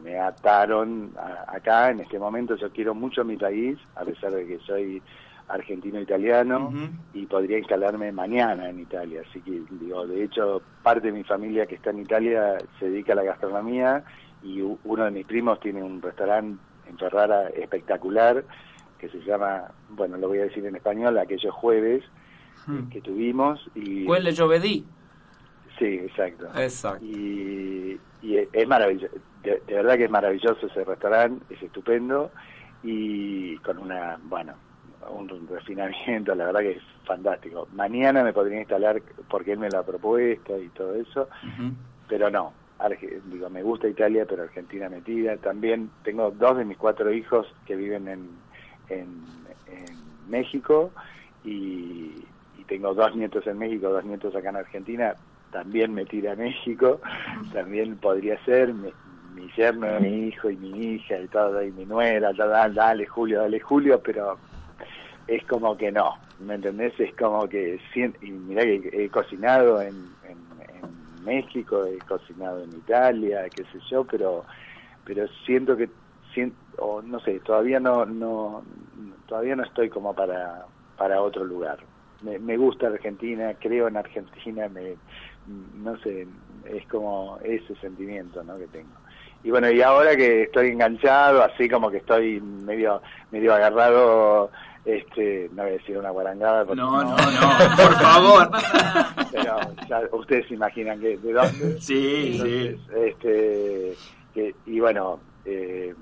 me ataron a- acá en este momento. Yo quiero mucho mi país, a pesar de que soy argentino-italiano y podría instalarme mañana en Italia. Así que, digo, de hecho, parte de mi familia que está en Italia se dedica a la gastronomía y uno de mis primos tiene un restaurante en Ferrara espectacular que se llama, bueno, lo voy a decir en español, aquellos jueves que tuvimos y Quelle giovedì. sí, exacto. Exacto. Y, y es- es maravilloso, de, de verdad que es maravilloso ese restaurante, es estupendo y con una, bueno, un refinamiento, la verdad que es fantástico. Mañana me podría instalar porque él me lo ha propuesto y todo eso, pero no. Arge- digo, me gusta Italia, pero Argentina metida. También tengo dos de mis cuatro hijos que viven en, en, en México y, y tengo dos nietos en México, dos nietos acá en Argentina. También metida a México, también podría ser mi yerno, mi hijo y mi hija y todo, y mi nuera, ta- da- dale Julio, dale Julio, pero es como que no, ¿me entendés? Es como que, y mirá que he cocinado en, en, México, he cocinado en Italia, qué sé yo, pero pero siento que, sien- o no sé, todavía no, no, todavía no estoy como para, para otro lugar. Me, me gusta Argentina, creo en Argentina, me, no sé, es como ese sentimiento ¿no? que tengo. Y bueno, y ahora que estoy enganchado, así como que estoy medio medio agarrado, este, no voy a decir una guarangada. No, no, no, por favor. Pero ya ustedes se imaginan que de dónde. Sí, Entonces, Este, que- y bueno, eh,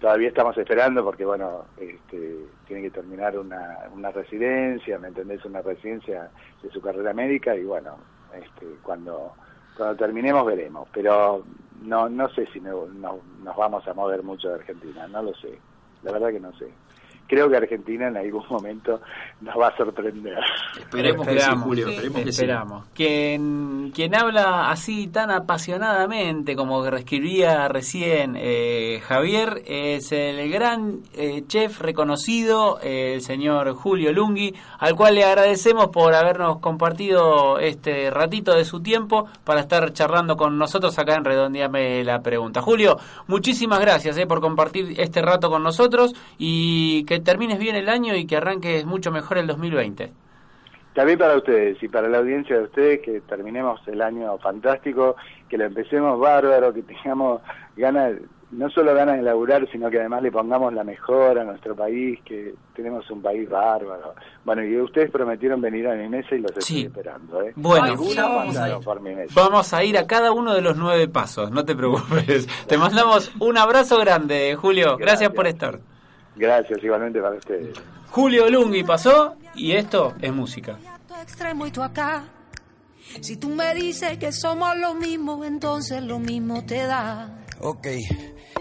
todavía estamos esperando porque bueno, este, tiene que terminar una, una residencia, ¿me entendés? Una residencia de su carrera médica y bueno, este, cuando cuando terminemos veremos, pero no no sé si me- no- nos vamos a mover mucho de Argentina, no lo sé, la verdad que no sé. Creo que Argentina en algún momento nos va a sorprender. Esperemos que sí, Julio, esperemos que sí. Esperamos. Quien, quien habla así tan apasionadamente como que escribía recién eh, Javier es el gran eh, chef reconocido, eh, el señor Julio Lungui, al cual le agradecemos por habernos compartido este ratito de su tiempo para estar charlando con nosotros acá en Redondeame la Pregunta. Julio, muchísimas gracias eh, por compartir este rato con nosotros y que termines bien el año y que arranques mucho mejor el 2020. También para ustedes y para la audiencia de ustedes que terminemos el año fantástico, que lo empecemos bárbaro, que tengamos ganas, no solo ganas de laburar, sino que además le pongamos la mejor a nuestro país, que tenemos un país bárbaro. Bueno, y ustedes prometieron venir a mi mesa y los estoy Sí. esperando. ¿eh? Bueno, Seguro ya vamos pasaron a ir. por mi mesa. Vamos a ir a cada uno de los nueve pasos, no te preocupes. Te mandamos un abrazo grande, Julio. Gracias, por estar. Gracias, igualmente para ustedes. Julio Lungui pasó y esto es música. extremo y tú acá. Si tú me dices que somos lo mismo, entonces lo mismo te da. Ok,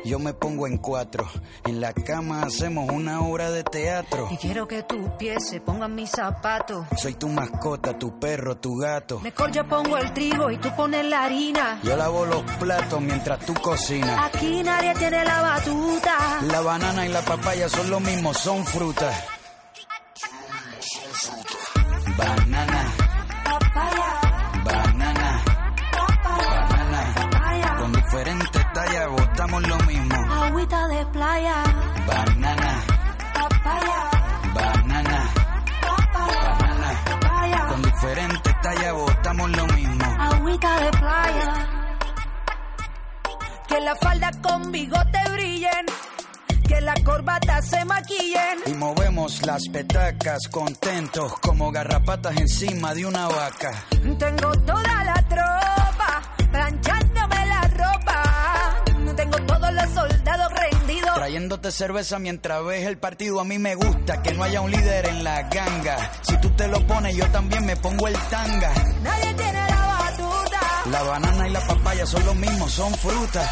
yo me pongo en cuatro. En la cama hacemos una obra de teatro. Y quiero que tus pies se pongan mis zapatos. Soy tu mascota, tu perro, tu gato. Mejor yo pongo el trigo y tú pones la harina. Yo lavo los platos mientras tú cocinas. Aquí nadie tiene la batuta. La banana y la papaya son lo mismo, son frutas. Banana, votamos lo mismo. Agüita de playa, Banana, papaya, banana, banana. papaya. Con diferentes tallas votamos lo mismo. Agüita de playa. Que la falda con bigote brillen. Que la corbata se maquillen. Y movemos las petacas contentos como garrapatas encima de una vaca. Tengo toda la tropa Trayéndote cerveza mientras ves el partido. A mí me gusta que no haya un líder en la ganga. Si tú te lo pones, yo también me pongo el tanga. Nadie tiene la batuta. La banana y la papaya son lo mismo, son frutas.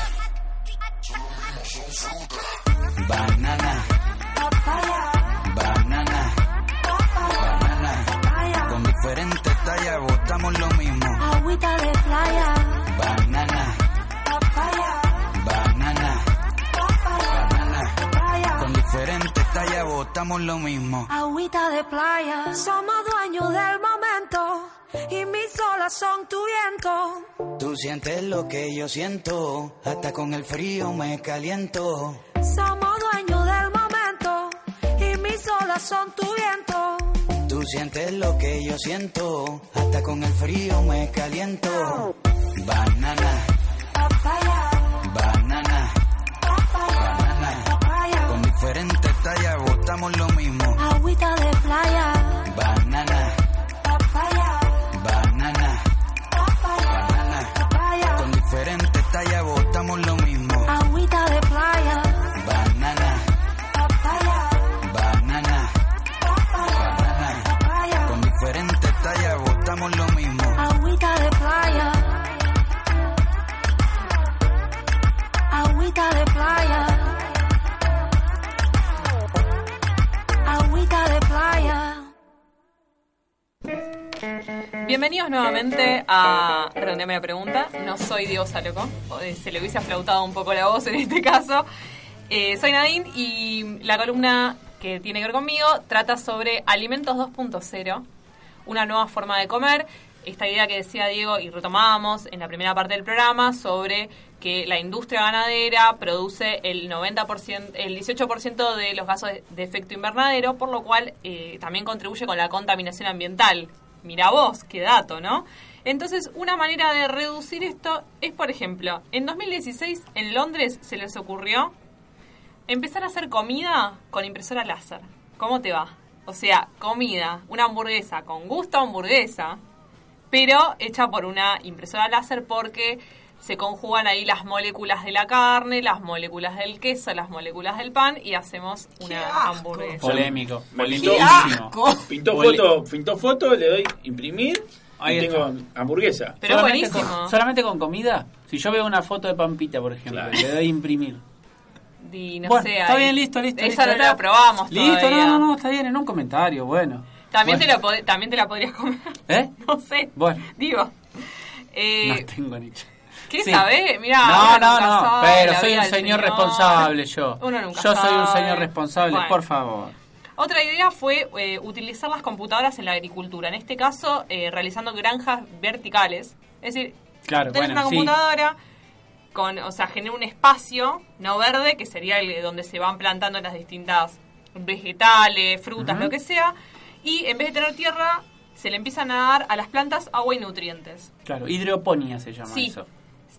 Banana, Papaya, banana, banana. Con diferentes tallas votamos lo mismo. agüita de playa. Banana, tallas votamos lo mismo. Agüita de playa. Somos dueños del momento. Y mis olas son tu viento. Tú sientes lo que yo siento, hasta con el frío me caliento. Somos dueños del momento. Y mis olas son tu viento. Tú sientes lo que yo siento, hasta con el frío me caliento. Banana, Papaya, banana, papaya, banana. papaya. Con diferentes lo mismo. Agüita de playa. Bienvenidos nuevamente a Redondeame la Pregunta. No soy Diego Saloco. o, eh, Se le hubiese aflautado un poco la voz en este caso. Eh, soy Nadine y la columna que tiene que ver conmigo trata sobre Alimentos 2.0, una nueva forma de comer. Esta idea que decía Diego y retomábamos en la primera parte del programa sobre que la industria ganadera produce el 90%, el 18% de los gases de, de efecto invernadero, por lo cual eh, también contribuye con la contaminación ambiental. Mira vos, qué dato, ¿no? Entonces, una manera de reducir esto es, por ejemplo, en 2016 en Londres se les ocurrió empezar a hacer comida con impresora láser. ¿Cómo te va? O sea, comida, una hamburguesa con gusto a hamburguesa, pero hecha por una impresora láser porque se conjugan ahí las moléculas de la carne, las moléculas del queso, las moléculas del pan y hacemos una hamburguesa. Polémico. Me pintó, pintó foto, pintó foto, le doy imprimir Ahí y está. tengo hamburguesa. Pero es Solamente buenísimo. Con, solamente con comida. Si yo veo una foto de Pampita, por ejemplo, Claro. le doy imprimir. Y no bueno, sé, está ahí- bien, listo, listo. Esa listo, no la probamos Listo, todavía. no, no, no, está bien, en un comentario, bueno. También, Bueno. te la pod- también te la podrías comer. ¿Eh? No sé. Bueno, Digo. Eh, no tengo ni... ¿Qué Sí. Mirá, no, no, no, sabe pero soy un señor responsable yo. Uno nunca yo soy un señor responsable, Bueno. por favor. Otra idea fue eh, utilizar las computadoras en la agricultura. En este caso, eh, realizando granjas verticales. Es decir, Claro, tenés bueno, una sí. computadora, con, o sea, genera un espacio no verde, que sería el de donde se van plantando las distintas vegetales, frutas, lo que sea. Y en vez de tener tierra, se le empiezan a dar a las plantas agua y nutrientes. Claro, hidroponía se llama Sí. eso.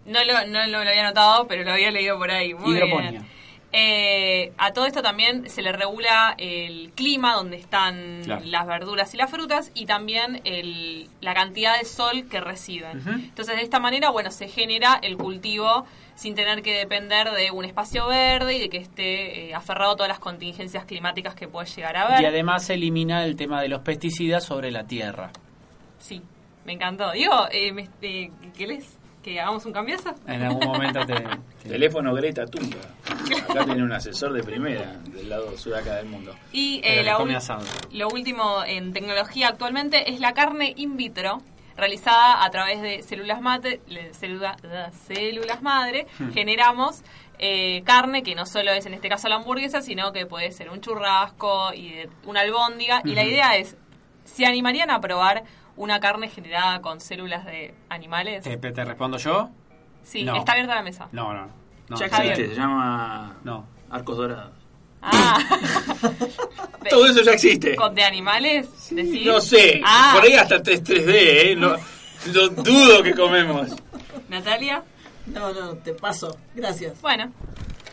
No lo, no lo había notado, pero lo había leído por ahí. Muy Hidroponía. bien. Eh, a todo esto también se le regula el clima donde están Claro. las verduras y las frutas y también el- la cantidad de sol que reciben. Entonces, de esta manera, bueno, se genera el cultivo sin tener que depender de un espacio verde y de que esté eh, aferrado a todas las contingencias climáticas que puede llegar a haber. Y además se elimina el tema de los pesticidas sobre la tierra. Sí, me encantó. Digo, eh, me- eh, ¿qué les? ¿Que hagamos un cambiazo? En algún momento te... Teléfono Greta Thunberg. Acá tiene un asesor de primera del lado sudaca del mundo. Y eh, la lo último en tecnología actualmente es la carne in vitro realizada a través de células célula- uh, células madre Hmm. generamos eh, carne que no solo es en este caso la hamburguesa sino que puede ser un churrasco y de- una albóndiga y la idea es se animarían a probar una carne generada con células de animales ¿Te, te respondo yo? sí no. está abierta la mesa No, no. ya Está existe, se llama No. Arcos Dorados. Ah. Todo eso ya existe. ¿Con de animales? No sé, Ah. por ahí hasta 3, 3D, ¿eh? No, lo dudo que comemos. Natalia. No, no, te paso. Gracias. Bueno,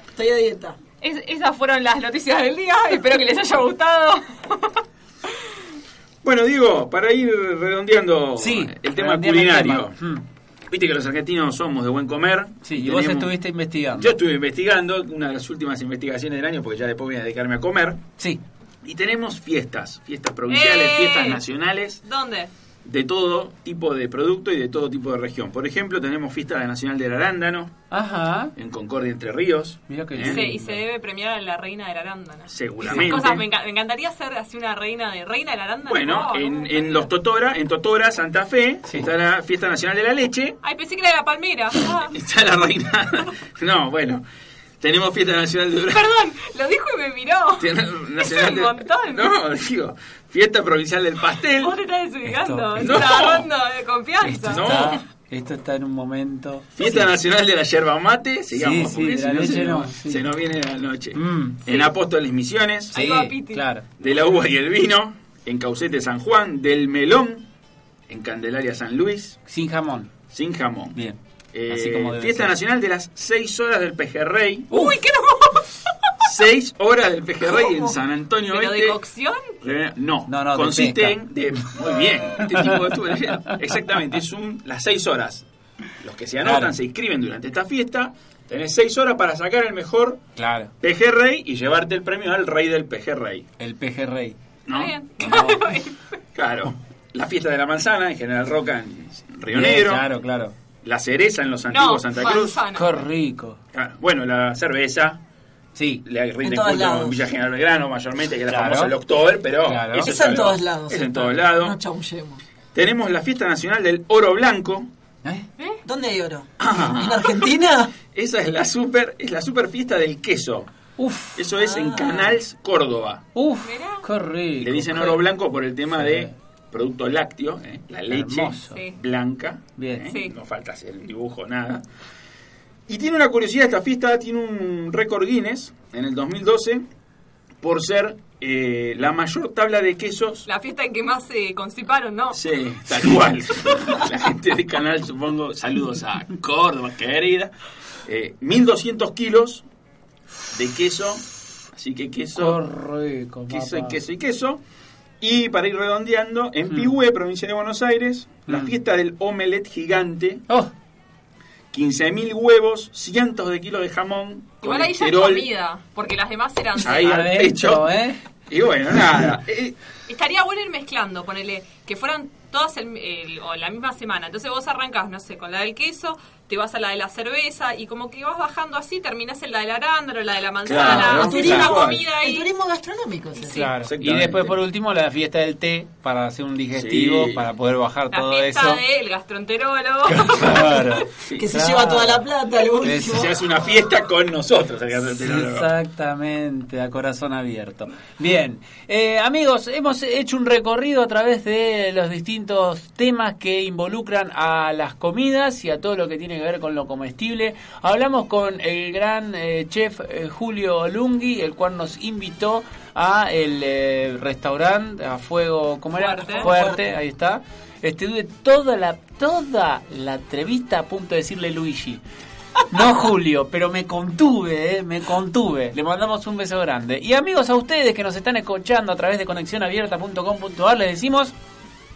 Estoy a dieta. es- esas fueron las noticias del día. Espero que les haya gustado. Bueno, digo, para ir redondeando el tema el culinario. tema. Viste que los argentinos somos de buen comer. Sí, y vos estuviste investigando. Yo estuve investigando, una de las últimas investigaciones del año, porque ya después voy a dedicarme a comer. Sí. Y tenemos fiestas, fiestas provinciales, ¡Eh! fiestas nacionales, ¿Dónde? De todo tipo de producto y de todo tipo de región. Por ejemplo, tenemos fiesta nacional del arándano Ajá. en Concordia, Entre Ríos. Mira que ¿eh? Sí, y se debe premiar a la reina del arándano. Seguramente. Cosas, me, enca- me encantaría ser así una reina de reina del arándano. Bueno, No, en, no. en los Totora, en Totora, Santa Fe, está la fiesta nacional de la leche. Ay, pensé que era de la palmera. Ah. Está la reina. No, bueno. Tenemos fiesta nacional de Durazno. Perdón, lo dijo y me miró. Tiene- Es nacional un de- montón. No, digo, fiesta provincial del pastel. Vos te estás desubicando. Esto- Estás No. agarrando de confianza. No. Está- esto está en un momento. Fiesta nacional de la yerba mate, sigamos, Sí, sí, de la no, leche se, no, nos, sí. se nos viene la noche. Mm. En Apóstoles Misiones, Sí, claro. de la uva y el vino, en Caucete San Juan, del melón, en Candelaria San Luis, Sin jamón. sin jamón. Bien. Eh, Así como fiesta ser. nacional de las 6 horas del pejerrey. Uy, qué hermoso. 6 horas del pejerrey en San Antonio ¿Pero de Oeste. cocción? Re- No, No, no, de consiste pesca. en. De, muy bien, este tipo de estuve leyendo. Exactamente, es un, las 6 horas. Los que se anotan, Claro. se inscriben durante esta fiesta. Tenés 6 horas para sacar el mejor Claro. pejerrey y llevarte el premio al rey del pejerrey. El pejerrey. ¿No? Bien. Claro. La fiesta de la manzana en General Roca en Río Bien, Negro. Claro, claro. La cereza en los antiguos No, Santa Cruz. manzana. Qué rico. Claro, Bueno, la cerveza. Sí. Le rinde todos culto lados. en Villa General Belgrano, mayormente, que es la famosa el October, pero. Claro. eso Es en todos lados. Es en todos lados. No chamullemos. Tenemos la fiesta nacional del oro blanco. ¿Eh? ¿Dónde hay oro? ¿En Argentina? Esa es la super, es la super fiesta del queso. Uf. Eso es en Ah. Canals, Córdoba. Uf. Mirá. Qué rico. Le dicen oro blanco por el tema Sí. de producto lácteo, ¿eh? la leche Hermoso. Blanca. Bien. ¿eh? Sí. No falta hacer el dibujo, nada. Y tiene una curiosidad, esta fiesta tiene un récord Guinness en el 2012 por ser eh, la mayor tabla de quesos La fiesta en que más se constiparon, ¿no? Sí, tal cual. La gente de canal, supongo, saludos a Córdoba, querida. Eh, 1200 kilos de queso. Así que queso, rico, queso y queso y queso. Y para ir redondeando, en Mm. Pihue, provincia de Buenos Aires, la Mm. fiesta del omelette gigante. Oh, 15.000 huevos, cientos de kilos de jamón. Igual ahí ya es comida, porque las demás eran Ahí al pecho. ¿eh? Y bueno, nada. eh, Estaría bueno ir mezclando, ponele, que fueran todas el, el- o la misma semana. Entonces vos arrancás, no sé, con la del queso, te vas a la de la cerveza y como que vas bajando así, terminás en la del arándano, la de la manzana, Claro, haces una El turismo gastronómico es ese. Claro. Y después, por último, la fiesta del té para hacer un digestivo, Sí. para poder bajar La todo fiesta eso. del gastroenterólogo. Claro. Que se Claro. lleva toda la plata, al último. se hace una fiesta con nosotros. el gastroenterólogo. Exactamente, a corazón abierto. Bien, eh, amigos, hemos hecho un recorrido a través de los distintos temas que involucran a las comidas y a todo lo que tiene que ver con lo comestible. Hablamos con el gran eh, chef eh, Julio Lungui, el cual nos invitó a el eh, restaurante a fuego, ¿cómo era? Fuerte. Fuerte, ahí está. Estuve toda la toda la entrevista a punto de decirle Luigi. No Julio, pero me contuve, eh, me contuve. Le mandamos un beso grande. Y amigos a ustedes que nos están escuchando a través de conexionabierta.com.ar les decimos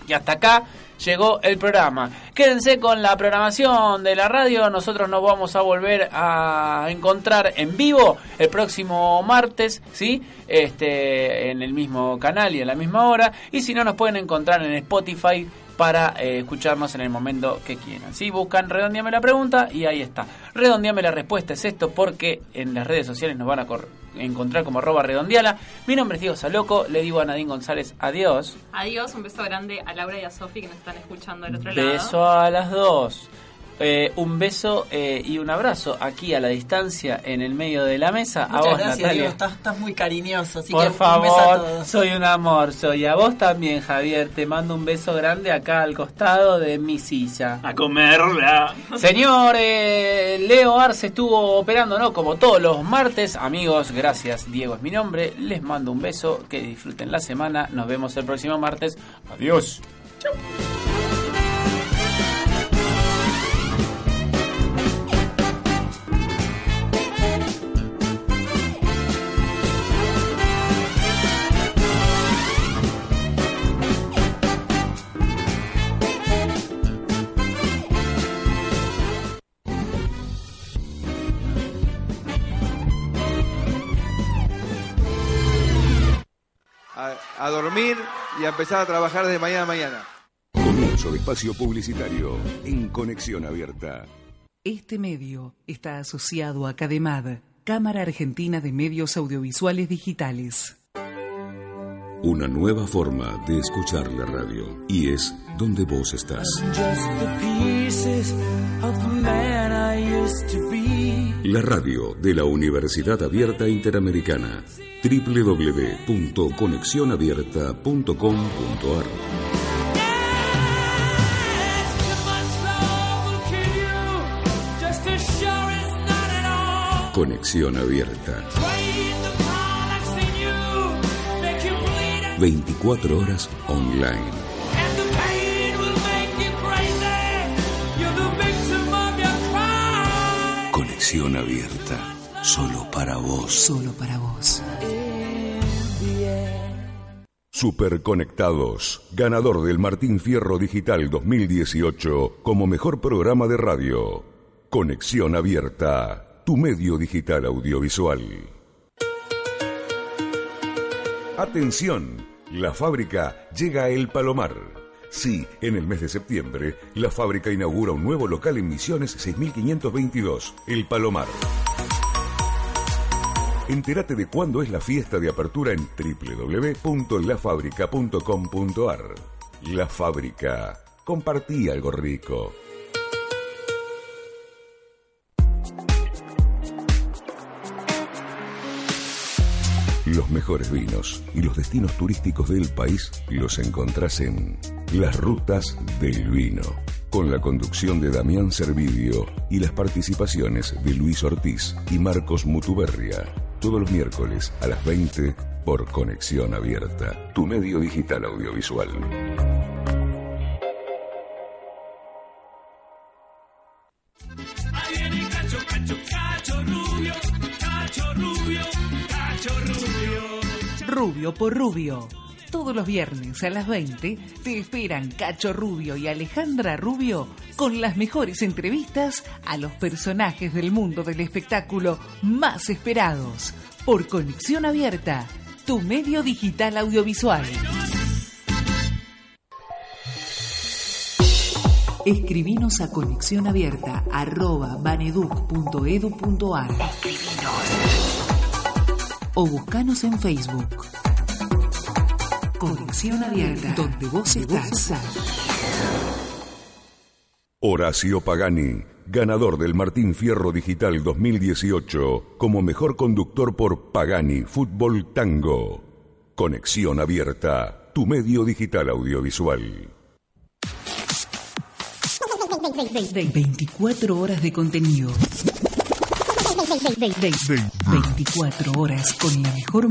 que hasta acá llegó el programa. Quédense con la programación de la radio. Nosotros nos vamos a volver a encontrar en vivo el próximo martes, ¿sí? Este, en el mismo canal y a la misma hora. Y si no, nos pueden encontrar en Spotify para eh, escucharnos en el momento que quieran. ¿sí? Buscan Redondeame la pregunta y ahí está. Redondeame la respuesta es esto porque en las redes sociales nos van a cor- encontrar como arroba redondeala. Mi nombre es Diego Saloco, le digo a Nadine González adiós. Adiós, un beso grande a Laura y a Sofi que nos están escuchando del otro lado. Beso a las dos. Eh, un beso eh, y un abrazo aquí a la distancia en el medio de la mesa. Muchas a vos, gracias, Natalia. Diego. Estás, estás muy cariñoso. Así Por que un beso a favor, todos. soy un amor, soy a vos también, Javier. Te mando un beso grande acá al costado de mi silla. A comerla. Señor eh, Leo Arce estuvo operando, ¿no? Como todos los martes. Amigos, gracias. Diego es mi nombre. Les mando un beso. Que disfruten la semana. Nos vemos el próximo martes. Adiós. A, dormir y a empezar a trabajar desde mañana a mañana. Comienzo de espacio publicitario en Conexión Abierta. Este medio está asociado a CADEMAD, Cámara Argentina de Medios Audiovisuales Digitales. Una nueva forma de escuchar la radio. Y es donde vos estás. Just the pieces of the man I used to be. La radio de la Universidad Abierta Interamericana. www.conexionabierta.com.ar. Conexión Abierta. Trade the products in you, make you bleed out. 24 horas online. Conexión Abierta. Solo para vos. Solo para vos. Superconectados, ganador del Martín Fierro Digital 2018 como mejor programa de radio. Conexión Abierta, tu medio digital audiovisual. Atención, la fábrica llega a El Palomar. Sí, en el mes de septiembre, la fábrica inaugura un nuevo local en Misiones 6522, El Palomar. Entérate de cuándo es la fiesta de apertura en www.lafabrica.com.ar. La Fábrica. Compartí algo rico. Los mejores vinos y los destinos turísticos del país los encontrás en Las Rutas del Vino, con la conducción de Damián Servidio y las participaciones de Luis Ortiz y Marcos Mutuberria, todos los miércoles a las 20 por Conexión Abierta, tu medio digital audiovisual. Cacho, Cacho, Cacho Rubio, Cacho Rubio, Rubio. Por Rubio. Todos los viernes a las 20 te esperan Cacho Rubio y Alejandra Rubio con las mejores entrevistas a los personajes del mundo del espectáculo más esperados por Conexión Abierta, tu medio digital audiovisual. Escribinos a conexión abierta arroba baneduc.edu.ar o buscanos en Facebook. Conexión abierta, donde vos estás. Horacio Pagani, ganador del Martín Fierro Digital 2018 como mejor conductor por Pagani Fútbol Tango. Conexión Abierta, tu medio digital audiovisual. 24 horas de contenido. 24 horas con la mejor